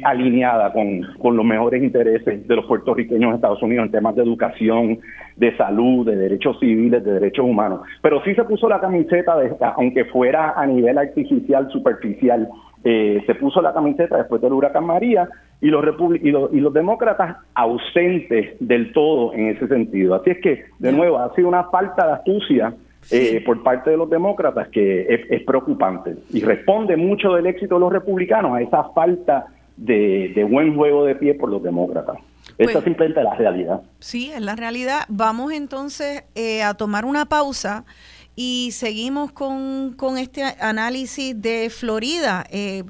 alineada con, con, los mejores intereses de los puertorriqueños en Estados Unidos en temas de educación, de salud, de derechos civiles, de derechos humanos. Pero sí se puso la camiseta, de, aunque fuera a nivel artificial, superficial, eh, se puso la camiseta después del huracán María y los, y los, y los demócratas ausentes del todo en ese sentido. Así es que, de nuevo, ha sido una falta de astucia eh, por parte de los demócratas que es, es, preocupante y responde mucho del éxito de los republicanos a esa falta de, buen juego de pie por los demócratas. Esta Pues- es simplemente la realidad. Sí, es la realidad. Vamos entonces eh, a tomar una pausa y seguimos con, con este análisis de Florida. Eh,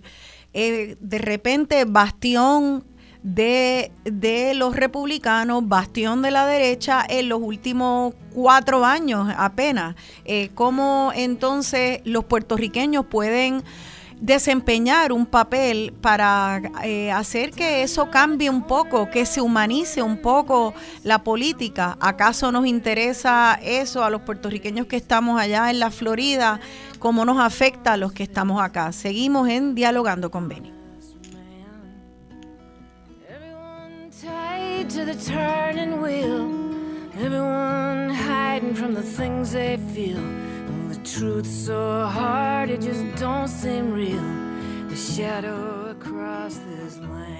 eh, de repente, bastión de, de los republicanos, bastión de la derecha en los últimos cuatro años apenas. Eh, ¿Cómo entonces los puertorriqueños pueden desempeñar un papel para eh, hacer que eso cambie un poco, que se humanice un poco la política. ¿Acaso nos interesa eso a los puertorriqueños que estamos allá en la Florida? ¿Cómo nos afecta a los que estamos acá? Seguimos en Dialogando con Benny. Truth so hard it just don't seem real. The shadow across this land.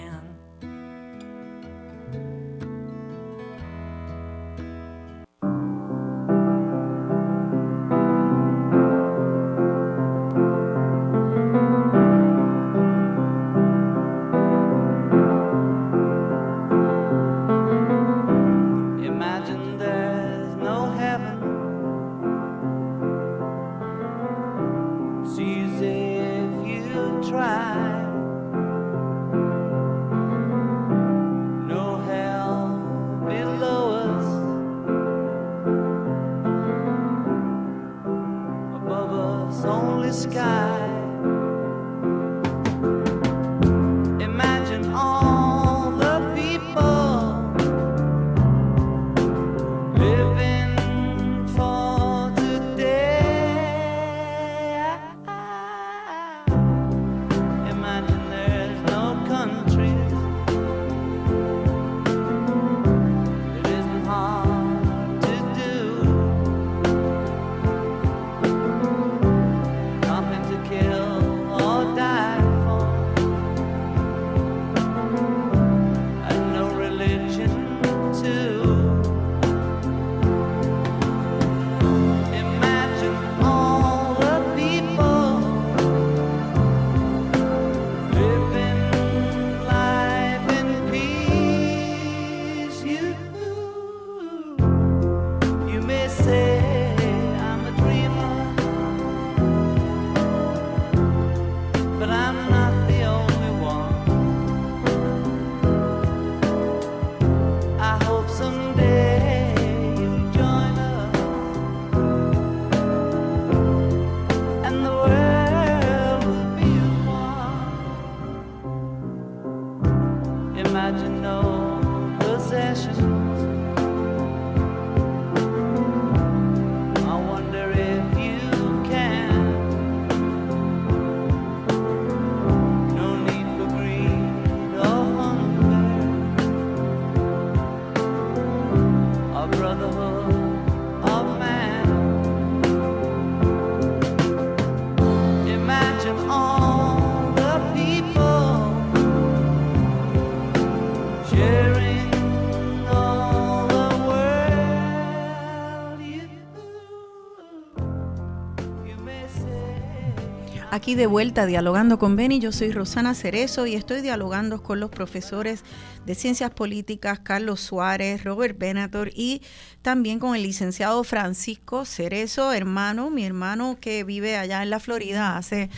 Aquí de vuelta dialogando con Benny, yo soy Rosana Cerezo y estoy dialogando con los profesores de Ciencias Políticas Carlos Suárez, Robert Benator y también con el licenciado Francisco Cerezo, hermano, mi hermano que vive allá en la Florida hace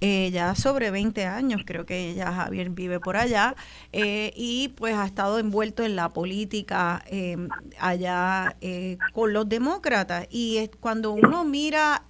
eh, ya sobre 20 años, creo que ya Javier vive por allá, eh, y pues ha estado envuelto en la política eh, allá con los demócratas. Y es- cuando uno mira...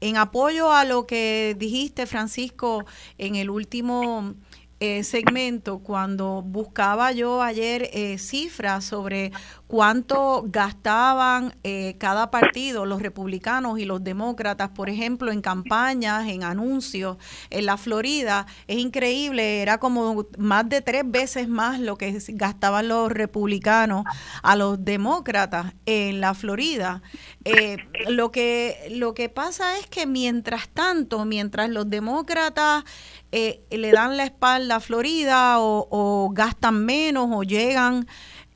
en apoyo a lo que dijiste, Francisco, en el último eh, segmento, cuando buscaba yo ayer eh, cifras sobre cuánto gastaban eh, cada partido, los republicanos y los demócratas, por ejemplo, en campañas, en anuncios, en la Florida, es increíble, era como más de tres veces más lo que gastaban los republicanos a los demócratas en la Florida. Eh, lo, que, lo que pasa es que mientras tanto, mientras los demócratas eh, le dan la espalda a Florida o, o gastan menos o llegan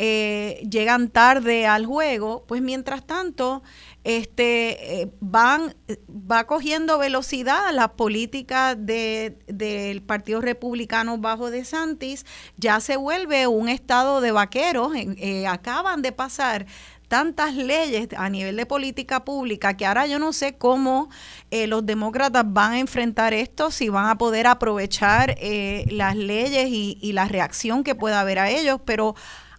eh, llegan tarde al juego, pues mientras tanto este, eh, van, va cogiendo velocidad la política de, del Partido Republicano bajo de Santis, ya se vuelve un estado de vaqueros, eh, acaban de pasar tantas leyes a nivel de política pública que ahora yo no sé cómo eh, los demócratas van a enfrentar esto, si van a poder aprovechar las leyes y la reacción que pueda haber a ellos, pero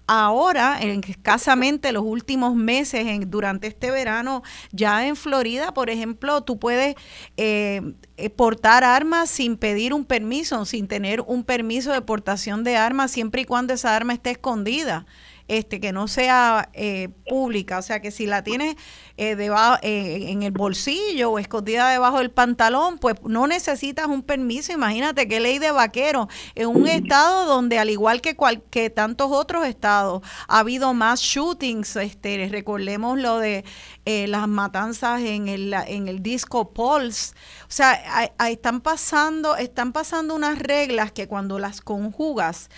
Ahora, en escasamente los últimos meses, en, durante este verano, ya en Florida, por ejemplo, tú puedes eh, eh, portar armas sin pedir un permiso, sin tener un permiso de portación de armas, siempre y cuando esa arma esté escondida este que no sea eh, pública, o sea que si la tienes eh, debajo, eh, en el bolsillo o escondida debajo del pantalón, pues no necesitas un permiso. Imagínate qué ley de vaquero en un estado donde al igual que, cual, que tantos otros estados ha habido más shootings, este, recordemos lo de las matanzas en el, en el disco Pulse. O sea, están pasando, están pasando unas reglas que cuando las conjugas,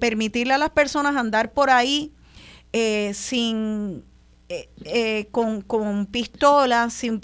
permitirle a las personas andar por ahí eh, sin eh, eh, con, con pistolas, sin,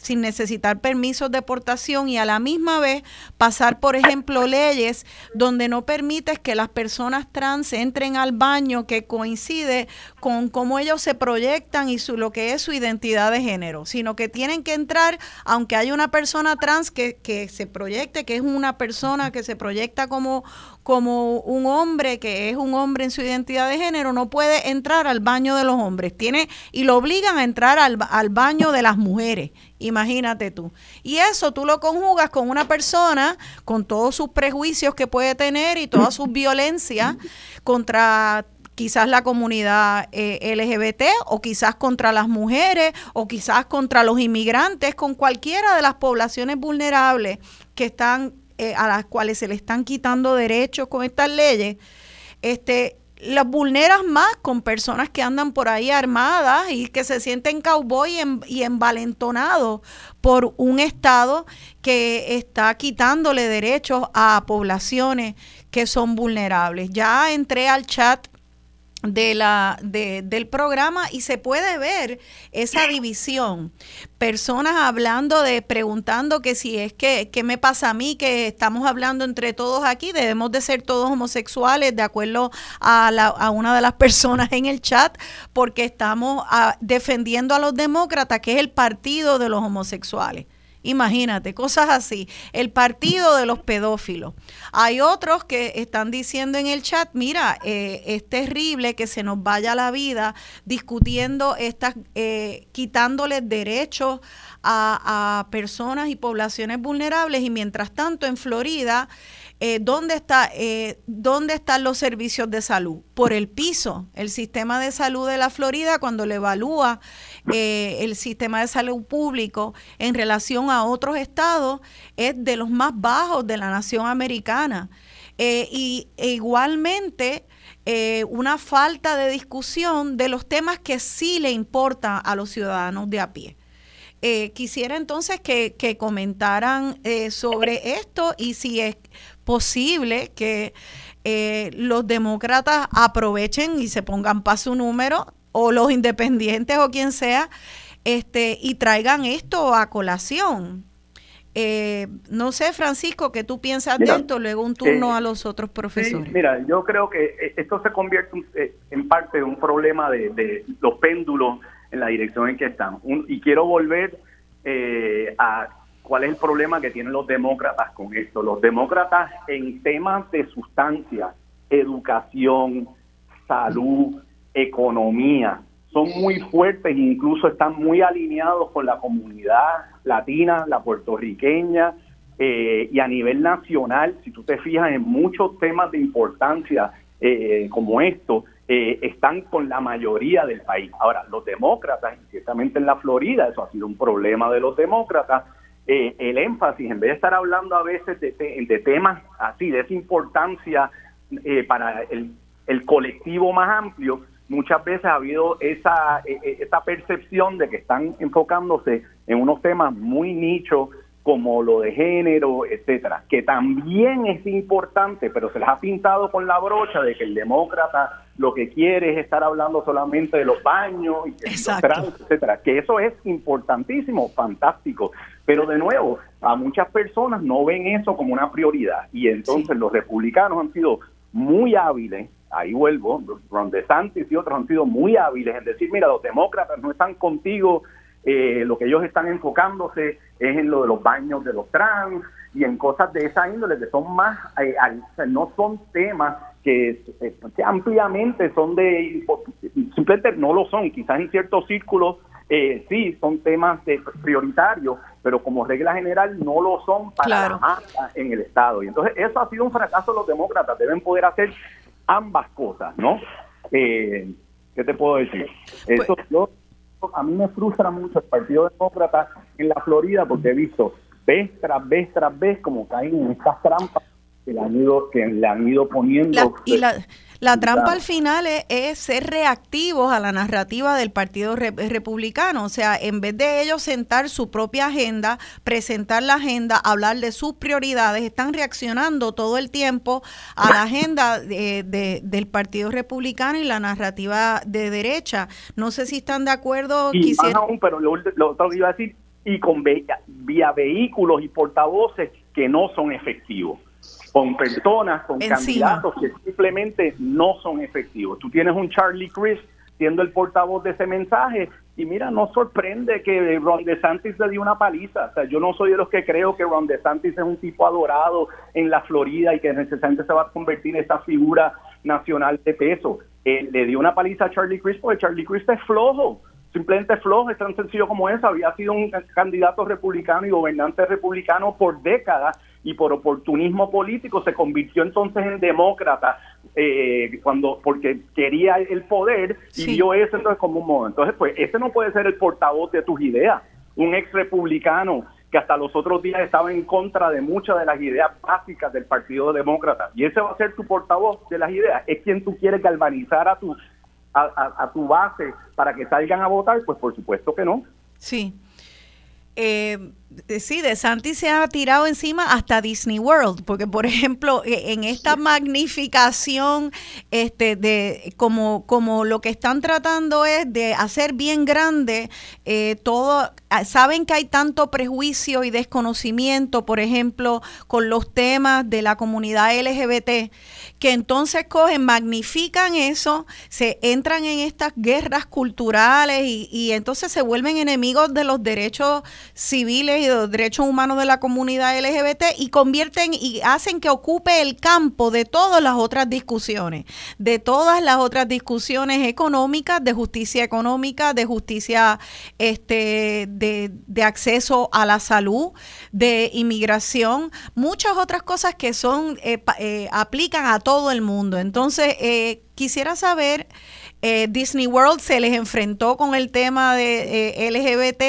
sin necesitar permisos de deportación y a la misma vez pasar, por ejemplo, leyes donde no permites que las personas trans entren al baño que coincide con cómo ellos se proyectan y su, lo que es su identidad de género, sino que tienen que entrar, aunque haya una persona trans que, que se proyecte, que es una persona que se proyecta como, como un hombre que es un hombre en su identidad de género, no puede entrar al baño de los hombres. Tiene, y lo obligan a entrar al, al baño de las mujeres. Imagínate tú. Y eso tú lo conjugas con una persona con todos sus prejuicios que puede tener y toda su violencia contra quizás la comunidad eh, LGBT o quizás contra las mujeres o quizás contra los inmigrantes, con cualquiera de las poblaciones vulnerables que están eh, a las cuales se le están quitando derechos con estas leyes, este, las vulneras más con personas que andan por ahí armadas y que se sienten cowboy y envalentonados por un Estado que está quitándole derechos a poblaciones que son vulnerables. Ya entré al chat de la, de, del programa y se puede ver esa división. Personas hablando de, preguntando que si es que, ¿qué me pasa a mí? Que estamos hablando entre todos aquí, debemos de ser todos homosexuales, de acuerdo a, la, a una de las personas en el chat, porque estamos ah, defendiendo a los demócratas, que es el partido de los homosexuales. Imagínate, cosas así. El partido de los pedófilos. Hay otros que están diciendo en el chat, mira, eh, es terrible que se nos vaya la vida discutiendo estas, eh, quitándoles derechos a, personas y poblaciones vulnerables y mientras tanto en Florida eh, ¿dónde, está, eh, ¿dónde están los servicios de salud? Por el piso. El sistema de salud de la Florida, cuando le evalúa eh, el sistema de salud público en relación a otros estados, es de los más bajos de la nación americana. y e igualmente una falta de discusión de los temas que sí le importan a los ciudadanos de a pie. quisiera entonces que, que comentaran sobre esto y si es posible que eh, los demócratas aprovechen y se pongan para su número, o los independientes o quien sea, este, y traigan esto a colación. Eh, no sé, Francisco, ¿qué tú piensas de esto? Luego un turno eh, a los otros profesores. mira, yo creo que esto se convierte en parte de un problema de, los péndulos en la dirección en que están. y quiero volver a ¿Cuál es el problema que tienen los demócratas con esto? Los demócratas en temas de sustancia, educación, salud, economía, son muy fuertes e incluso están muy alineados con la comunidad latina, la puertorriqueña, eh, y a nivel nacional, si tú te fijas en muchos temas de importancia eh, como esto, eh, están con la mayoría del país. Ahora, los demócratas, ciertamente en la Florida, eso ha sido un problema de los demócratas, eh, el énfasis, en vez de estar hablando a veces de, temas así, de esa importancia eh, para el, colectivo más amplio, muchas veces ha habido esa, e, e, esa percepción de que están enfocándose en unos temas muy nichos como lo de género, etcétera, que también es importante, pero se les ha pintado con la brocha de que el demócrata lo que quiere es estar hablando solamente de los baños y etcétera, que eso es importantísimo, fantástico, pero de nuevo, a muchas personas no ven eso como una prioridad y entonces los republicanos han sido muy hábiles ahí vuelvo, Ron DeSantis y otros han sido muy hábiles en decir, mira, los demócratas no están contigo eh, lo que ellos están enfocándose es en lo de los baños de los trans y en cosas de esa índole que son más, eh, no son temas que, eh, que, ampliamente son de, simplemente no lo son, quizás en ciertos círculos sí son temas de, prioritarios, pero como regla general no lo son para la masa en el Estado. Y entonces eso ha sido un fracaso de los demócratas, deben poder hacer ambas cosas, ¿no? ¿Qué te puedo decir? Pues eso yo a mí me frustra mucho el Partido Demócrata en la Florida porque he visto vez tras vez tras vez como caen en estas trampas que le han ido, que le han ido poniendo. y la, la trampa al final es, ser reactivos a la narrativa del Partido Republicano. O sea, en vez de ellos sentar su propia agenda, presentar la agenda, hablar de sus prioridades, están reaccionando todo el tiempo a la agenda de, del Partido Republicano y la narrativa de derecha. No sé si están de acuerdo. Y aún, pero lo, otro que iba a decir, y con vía vehículos y portavoces que no son efectivos con personas, con candidatos que simplemente no son efectivos. Tú tienes un Charlie Chris siendo el portavoz de ese mensaje y mira, no sorprende que Ron DeSantis le dio una paliza. O sea, yo no soy de los que creo que Ron DeSantis es un tipo adorado en la Florida y que necesariamente se va a convertir en esta figura nacional de peso. Eh, le dio una paliza a Charlie Chris porque Charlie Chris es flojo simplemente flojo, es tan sencillo como eso. Había sido un candidato republicano y gobernante republicano por décadas y por oportunismo político se convirtió entonces en demócrata eh, cuando porque quería el poder y vio eso entonces como un modo. Entonces, pues ese no puede ser el portavoz de tus ideas. Un ex republicano que hasta los otros días estaba en contra de muchas de las ideas básicas del Partido Demócrata. Y ese va a ser tu portavoz de las ideas. Es quien tú quieres galvanizar a tu, a, a tu base para que salgan a votar. Pues por supuesto que no. Sí. Eh, sí, de Santi se ha tirado encima hasta Disney World, porque por ejemplo, e, en esta magnificación, este, de como, como lo que están tratando es de hacer bien grande eh, todo, saben que hay tanto prejuicio y desconocimiento, por ejemplo, con los temas de la comunidad LGBT, que entonces cogen, magnifican eso, se entran en estas guerras culturales y, y entonces se vuelven enemigos de los derechos civiles y de los derechos humanos de la comunidad LGBT y convierten y hacen que ocupe el campo de todas las otras discusiones, de todas las otras discusiones económicas, de justicia económica, de justicia este, de, de acceso a la salud, de inmigración, muchas otras cosas que son eh, eh, aplican a todo el mundo. Entonces, eh, quisiera saber, Disney World se les enfrentó con el tema de LGBT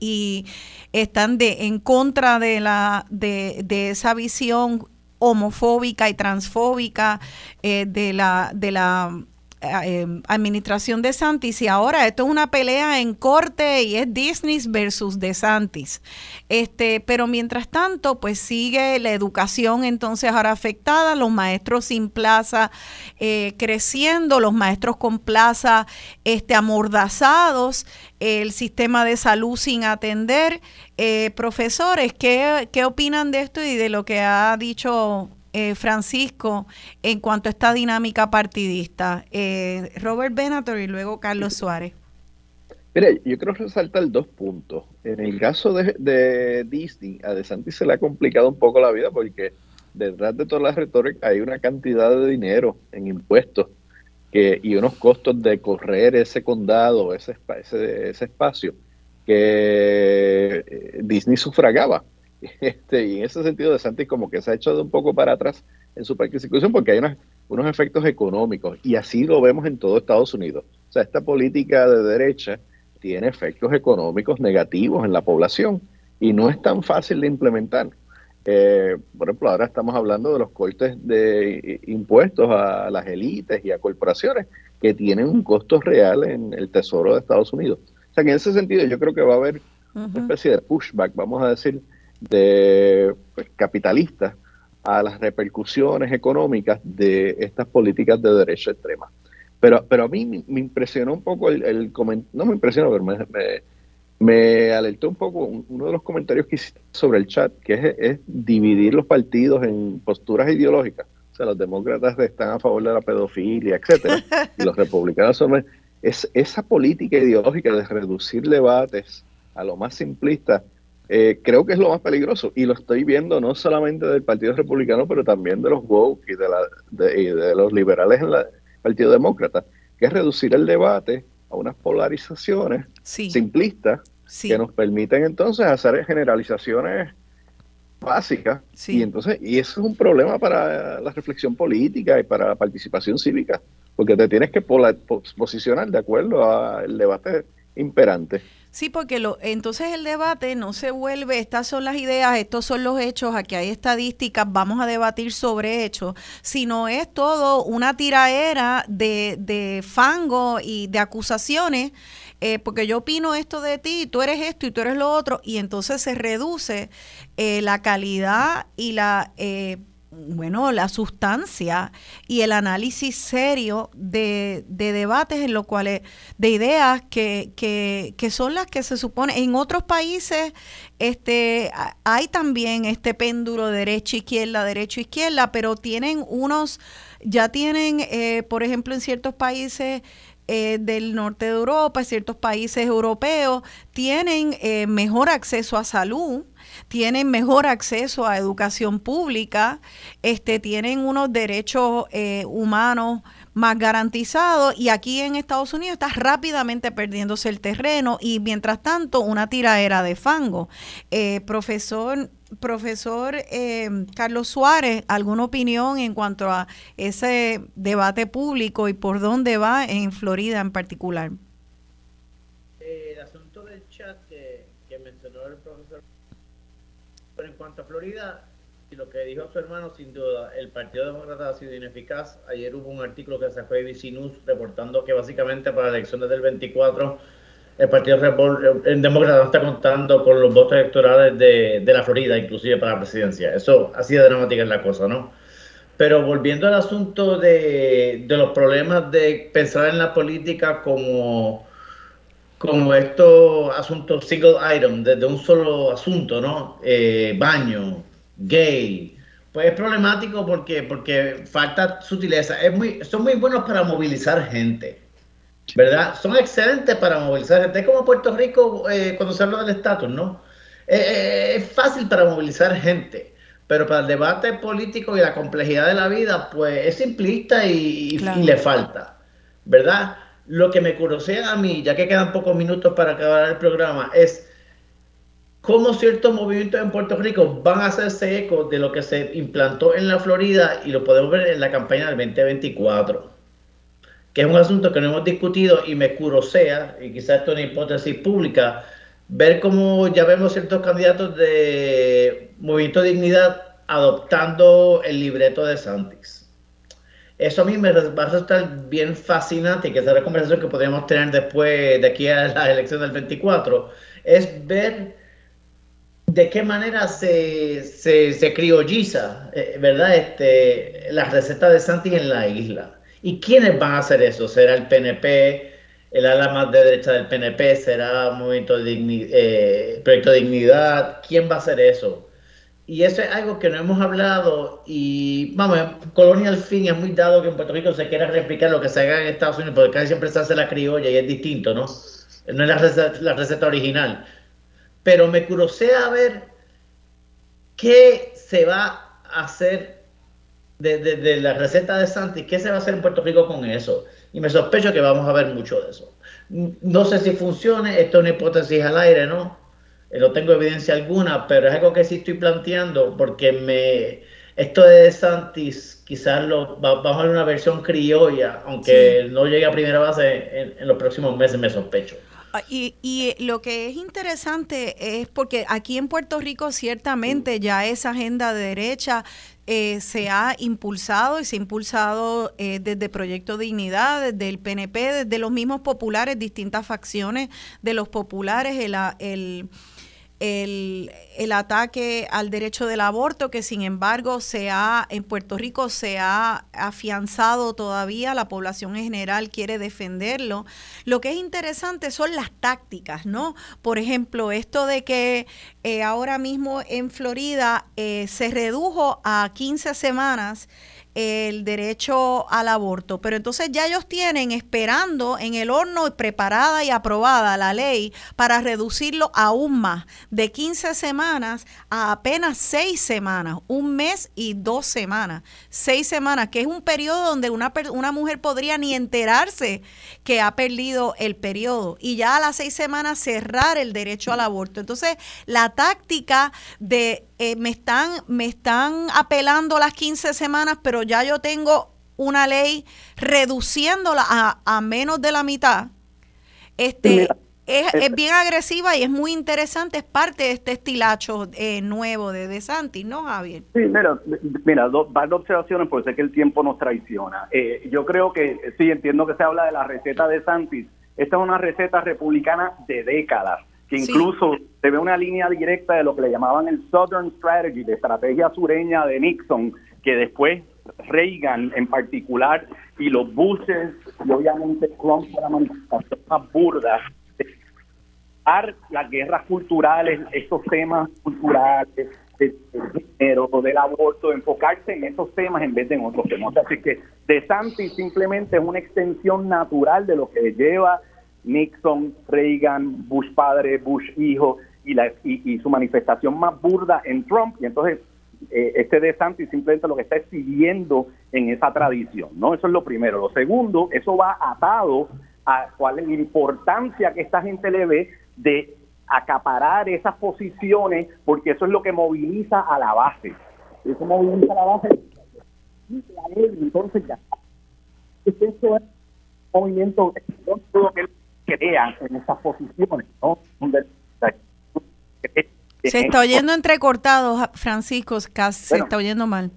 y, están de, en contra de, la, de, de esa visión homofóbica y transfóbica de la, de la eh, em, administración de Santis y ahora esto es una pelea en corte y es Disney versus de Santis. Este, pero mientras tanto, pues sigue la educación entonces ahora afectada, los maestros sin plaza eh, creciendo, los maestros con plaza este, amordazados, el sistema de salud sin atender. Eh, profesores, ¿qué, ¿qué opinan de esto y de lo que ha dicho eh, Francisco, en cuanto a esta dinámica partidista. Eh, Robert Benator y luego Carlos Suárez. Mire, yo quiero resaltar dos puntos. En el caso de, Disney, a DeSantis se le ha complicado un poco la vida porque detrás de toda la retórica hay una cantidad de dinero en impuestos que, y unos costos de correr ese condado, ese, ese, ese espacio, que eh, Disney sufragaba. Este, y en ese sentido, De Santis como que se ha echado un poco para atrás en su persecución porque hay unos efectos económicos y así lo vemos en todo Estados Unidos. O sea, esta política de derecha tiene efectos económicos negativos en la población y no es tan fácil de implementar. Eh, por ejemplo, ahora estamos hablando de los cortes de impuestos a las élites y a corporaciones que tienen un costo real en el Tesoro de Estados Unidos. O sea, que en ese sentido yo creo que va a haber una especie de pushback, vamos a decir, de pues, capitalistas a las repercusiones económicas de estas políticas de derecha extrema. Pero, pero a mí me impresionó un poco el, comentario, no me impresionó, pero me, me, alertó un poco uno de los comentarios que hiciste sobre el chat, que es, dividir los partidos en posturas ideológicas. O sea, los demócratas están a favor de la pedofilia, etcétera, y los republicanos son... Es, esa política ideológica de reducir debates a lo más simplista eh, creo que es lo más peligroso y lo estoy viendo no solamente del Partido Republicano, pero también de los woke y de, la, de, los liberales en el Partido Demócrata, que es reducir el debate a unas polarizaciones simplistas que nos permiten entonces hacer generalizaciones básicas. Y entonces y eso es un problema para la reflexión política y para la participación cívica porque te tienes que posicionar de acuerdo al debate imperante. Sí, porque lo, entonces el debate no se vuelve, estas son las ideas, estos son los hechos, aquí hay estadísticas, vamos a debatir sobre hechos, sino es todo una tiraera de, de fango y de acusaciones, eh, porque yo opino esto de ti, tú eres esto y tú eres lo otro, y entonces se reduce eh, la calidad y la... Eh, bueno, la sustancia y el análisis serio de, de debates en los cuales, de ideas que, que, que, son las que se supone, en otros países este, hay también este péndulo derecha-izquierda, derecha-izquierda, pero tienen unos, ya tienen, eh, por ejemplo, en ciertos países eh, del norte de Europa, ciertos países europeos, tienen eh, mejor acceso a salud tienen mejor acceso a educación pública, este, tienen unos derechos eh, humanos más garantizados y aquí en Estados Unidos está rápidamente perdiéndose el terreno y mientras tanto una tiraera de fango. Eh, profesor profesor eh, Carlos Suárez, ¿alguna opinión en cuanto a ese debate público y por dónde va en Florida en particular? Pero en cuanto a Florida, y lo que dijo su hermano, sin duda, el Partido Demócrata ha sido ineficaz. Ayer hubo un artículo que sacó ABC News reportando que básicamente para las elecciones del 24 el Partido Demócrata no está contando con los votos electorales de, de, la Florida, inclusive para la presidencia. Eso ha sido dramática la cosa, ¿no? Pero volviendo al asunto de, de los problemas de pensar en la política como como estos asuntos single item, desde un solo asunto, ¿no? Eh, baño, gay, pues es problemático porque, porque falta sutileza. Es muy, son muy buenos para movilizar gente, ¿verdad? Son excelentes para movilizar gente. Es como Puerto Rico eh, cuando se habla del estatus, ¿no? Eh, es fácil para movilizar gente, pero para el debate político y la complejidad de la vida, pues es simplista y, y le falta, ¿verdad? Lo que me curosea a mí, ya que quedan pocos minutos para acabar el programa, es cómo ciertos movimientos en Puerto Rico van a hacerse eco de lo que se implantó en la Florida y lo podemos ver en la campaña del 2024, que es un asunto que no hemos discutido y me curosea, y quizás esto es una hipótesis pública, ver cómo ya vemos ciertos candidatos de Movimiento de Dignidad adoptando el libreto de Santis. Eso a mí me va a resultar bien fascinante, que es la conversación que podríamos tener después de aquí a la elección del 24, es ver de qué manera se, se, criolliza, eh, ¿verdad? Este, la receta de Santi en la isla. ¿Y quiénes van a hacer eso? ¿Será el PNP, el ala más de derecha del PNP? ¿Será Movimiento de eh, Proyecto de Dignidad? ¿Quién va a hacer eso? Y eso es algo que no hemos hablado y, vamos, Colonia al fin es muy dado que en Puerto Rico se quiera replicar lo que se haga en Estados Unidos, porque casi siempre se hace la criolla y es distinto, ¿no? No es la receta, la receta original. Pero me a ver qué se va a hacer de, de, la receta de Santi, qué se va a hacer en Puerto Rico con eso. Y me sospecho que vamos a ver mucho de eso. No sé si funcione, esto es una hipótesis al aire, ¿no? Eh, no tengo evidencia alguna, pero es algo que sí estoy planteando porque me esto de Santis quizás lo, vamos a ver una versión criolla, aunque no llegue a primera base en, los próximos meses, me sospecho. Ah, y, y, lo que es interesante es porque aquí en Puerto Rico ciertamente ya esa agenda de derecha eh, se ha impulsado y se ha impulsado eh, desde Proyecto Dignidad, desde el PNP, desde los mismos populares, distintas facciones de los populares, el, el el, el, ataque al derecho del aborto, que sin embargo se ha, en Puerto Rico se ha afianzado todavía, la población en general quiere defenderlo. Lo que es interesante son las tácticas, ¿no? Por ejemplo, esto de que eh, ahora mismo en Florida eh, se redujo a 15 semanas el derecho al aborto. Pero entonces ya ellos tienen esperando en el horno preparada y aprobada la ley para reducirlo aún más, de 15 semanas a apenas 6 semanas, un mes y dos semanas, 6 semanas, que es un periodo donde una, una mujer podría ni enterarse que ha perdido el periodo y ya a las 6 semanas cerrar el derecho al aborto. Entonces, la táctica de eh, me, están, me están apelando las 15 semanas, pero ya yo tengo una ley reduciéndola a, a menos de la mitad. Este, es, es, bien agresiva y es muy interesante, es parte de este estilacho eh, nuevo de De Santis, ¿no, Javier? Sí, mira, mira dos, varias observaciones, porque sé que el tiempo nos traiciona. Eh, yo creo que, sí, entiendo que se habla de la receta de Santis. Esta es una receta republicana de décadas que incluso se ve una línea directa de lo que le llamaban el Southern Strategy, de estrategia sureña de Nixon, que después Reagan en particular y los Bushes y obviamente Trump la manifestación más burda las guerras culturales, estos temas culturales, del género, del aborto, enfocarse en esos temas en vez de en otros temas. Así que De Santi simplemente es una extensión natural de lo que lleva Nixon, Reagan, Bush padre, Bush hijo y, y, su manifestación más burda en Trump. Y entonces eh, este de Santi simplemente lo que está es siguiendo en esa tradición, ¿no? Eso es lo primero. Lo segundo, eso va atado a cuál es la importancia que esta gente le ve de acaparar esas posiciones, porque eso es lo que moviliza a la base. Eso moviliza a la base. Entonces ya. Es movimiento, crean en esas posiciones, ¿no? Se está oyendo entrecortado, Francisco, se está oyendo mal.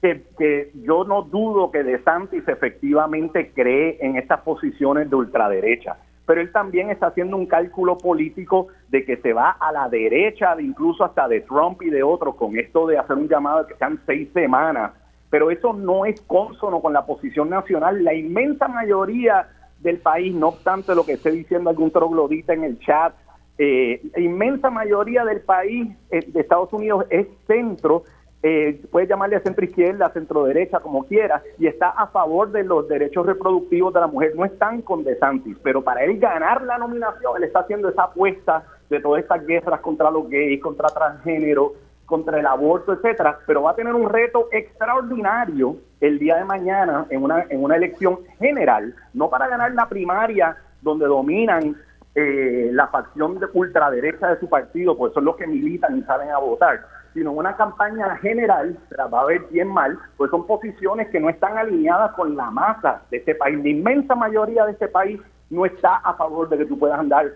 Que, que, yo no dudo que De Santis efectivamente cree en estas posiciones de ultraderecha, pero él también está haciendo un cálculo político de que se va a la derecha, de incluso hasta de Trump y de otros, con esto de hacer un llamado de que sean seis semanas, pero eso no es consono con la posición nacional. La inmensa mayoría del país, no obstante lo que esté diciendo algún troglodita en el chat, eh, la inmensa mayoría del país eh, de Estados Unidos es centro, eh, puede llamarle centro izquierda, centro derecha, como quiera, y está a favor de los derechos reproductivos de la mujer. No están con DeSantis, pero para él ganar la nominación, él está haciendo esa apuesta de todas estas guerras contra los gays, contra transgénero, contra el aborto, etcétera, pero va a tener un reto extraordinario el día de mañana en una, en una elección general, no para ganar la primaria donde dominan eh, la facción de ultraderecha de su partido, pues son los que militan y salen a votar, sino una campaña general, se la va a ver bien mal, pues son posiciones que no están alineadas con la masa de este país. La inmensa mayoría de este país no está a favor de que tú puedas andar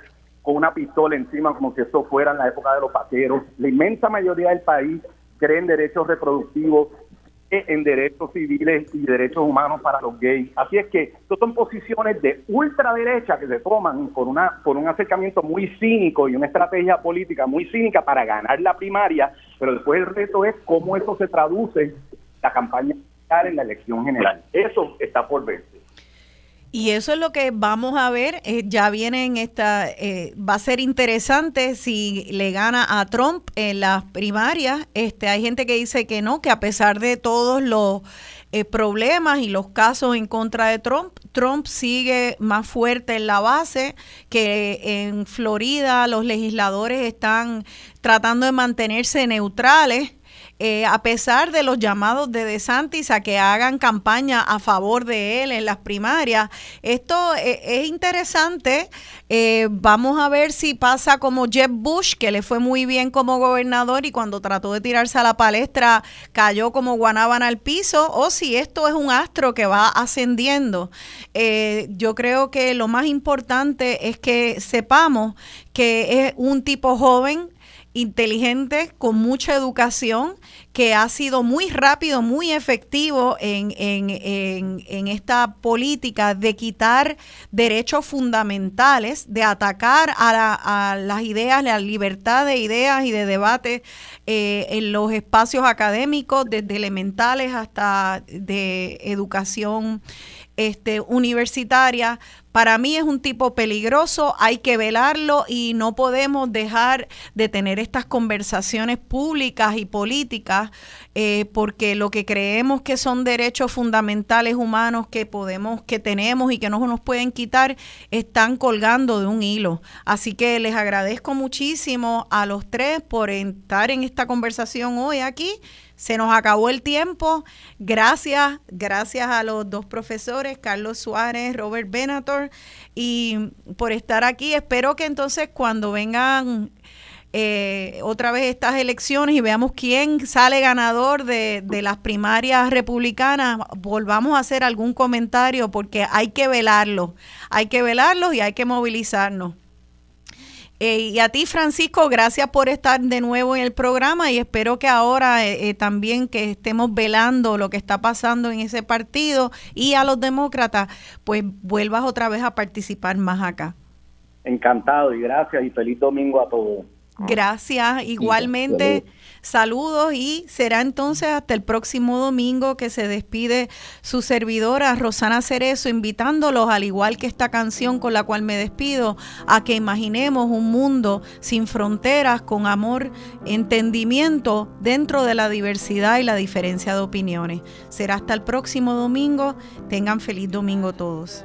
con una pistola encima como si esto fuera en la época de los paqueros. La inmensa mayoría del país cree en derechos reproductivos, en derechos civiles y derechos humanos para los gays. Así es que estas son posiciones de ultraderecha que se toman por, una, por un acercamiento muy cínico y una estrategia política muy cínica para ganar la primaria, pero después el reto es cómo eso se traduce la campaña en la elección general. Eso está por verse. Y eso es lo que vamos a ver. Eh, ya viene en esta. Eh, va a ser interesante si le gana a Trump en las primarias. Este, hay gente que dice que no, que a pesar de todos los eh, problemas y los casos en contra de Trump, Trump sigue más fuerte en la base. Que en Florida los legisladores están tratando de mantenerse neutrales eh, a pesar de los llamados de DeSantis a que hagan campaña a favor de él en las primarias. Esto eh, es interesante. Eh, vamos a ver si pasa como Jeb Bush, que le fue muy bien como gobernador y cuando trató de tirarse a la palestra cayó como guanábana al piso, o si esto es un astro que va ascendiendo. yo creo que lo más importante es que sepamos que es un tipo joven inteligente, con mucha educación, que ha sido muy rápido, muy efectivo en, en, esta política de quitar derechos fundamentales, de atacar a, las ideas, la libertad de ideas y de debate eh, en los espacios académicos, desde elementales hasta de educación este, universitaria, para mí es un tipo peligroso, hay que velarlo y no podemos dejar de tener estas conversaciones públicas y políticas eh, porque lo que creemos que son derechos fundamentales humanos que podemos, que tenemos y que no nos pueden quitar, están colgando de un hilo. Así que les agradezco muchísimo a los tres por estar en esta conversación hoy aquí. Se nos acabó el tiempo. Gracias, gracias a los dos profesores, Carlos Suárez, Robert Benator, y por estar aquí. Espero que entonces cuando vengan eh, otra vez estas elecciones y veamos quién sale ganador de, las primarias republicanas, volvamos a hacer algún comentario porque hay que velarlo, hay que velarlos y hay que movilizarnos. Eh, y a ti, Francisco, gracias por estar de nuevo en el programa y espero que ahora eh, eh, también que estemos velando lo que está pasando en ese partido y a los demócratas, pues vuelvas otra vez a participar más acá. Encantado y gracias y feliz domingo a todos. Gracias, igualmente. Saludos y será entonces hasta el próximo domingo que se despide su servidora Rosana Cerezo, invitándolos, al igual que esta canción con la cual me despido, a que imaginemos un mundo sin fronteras, con amor, entendimiento dentro de la diversidad y la diferencia de opiniones. Será hasta el próximo domingo. Tengan feliz domingo todos.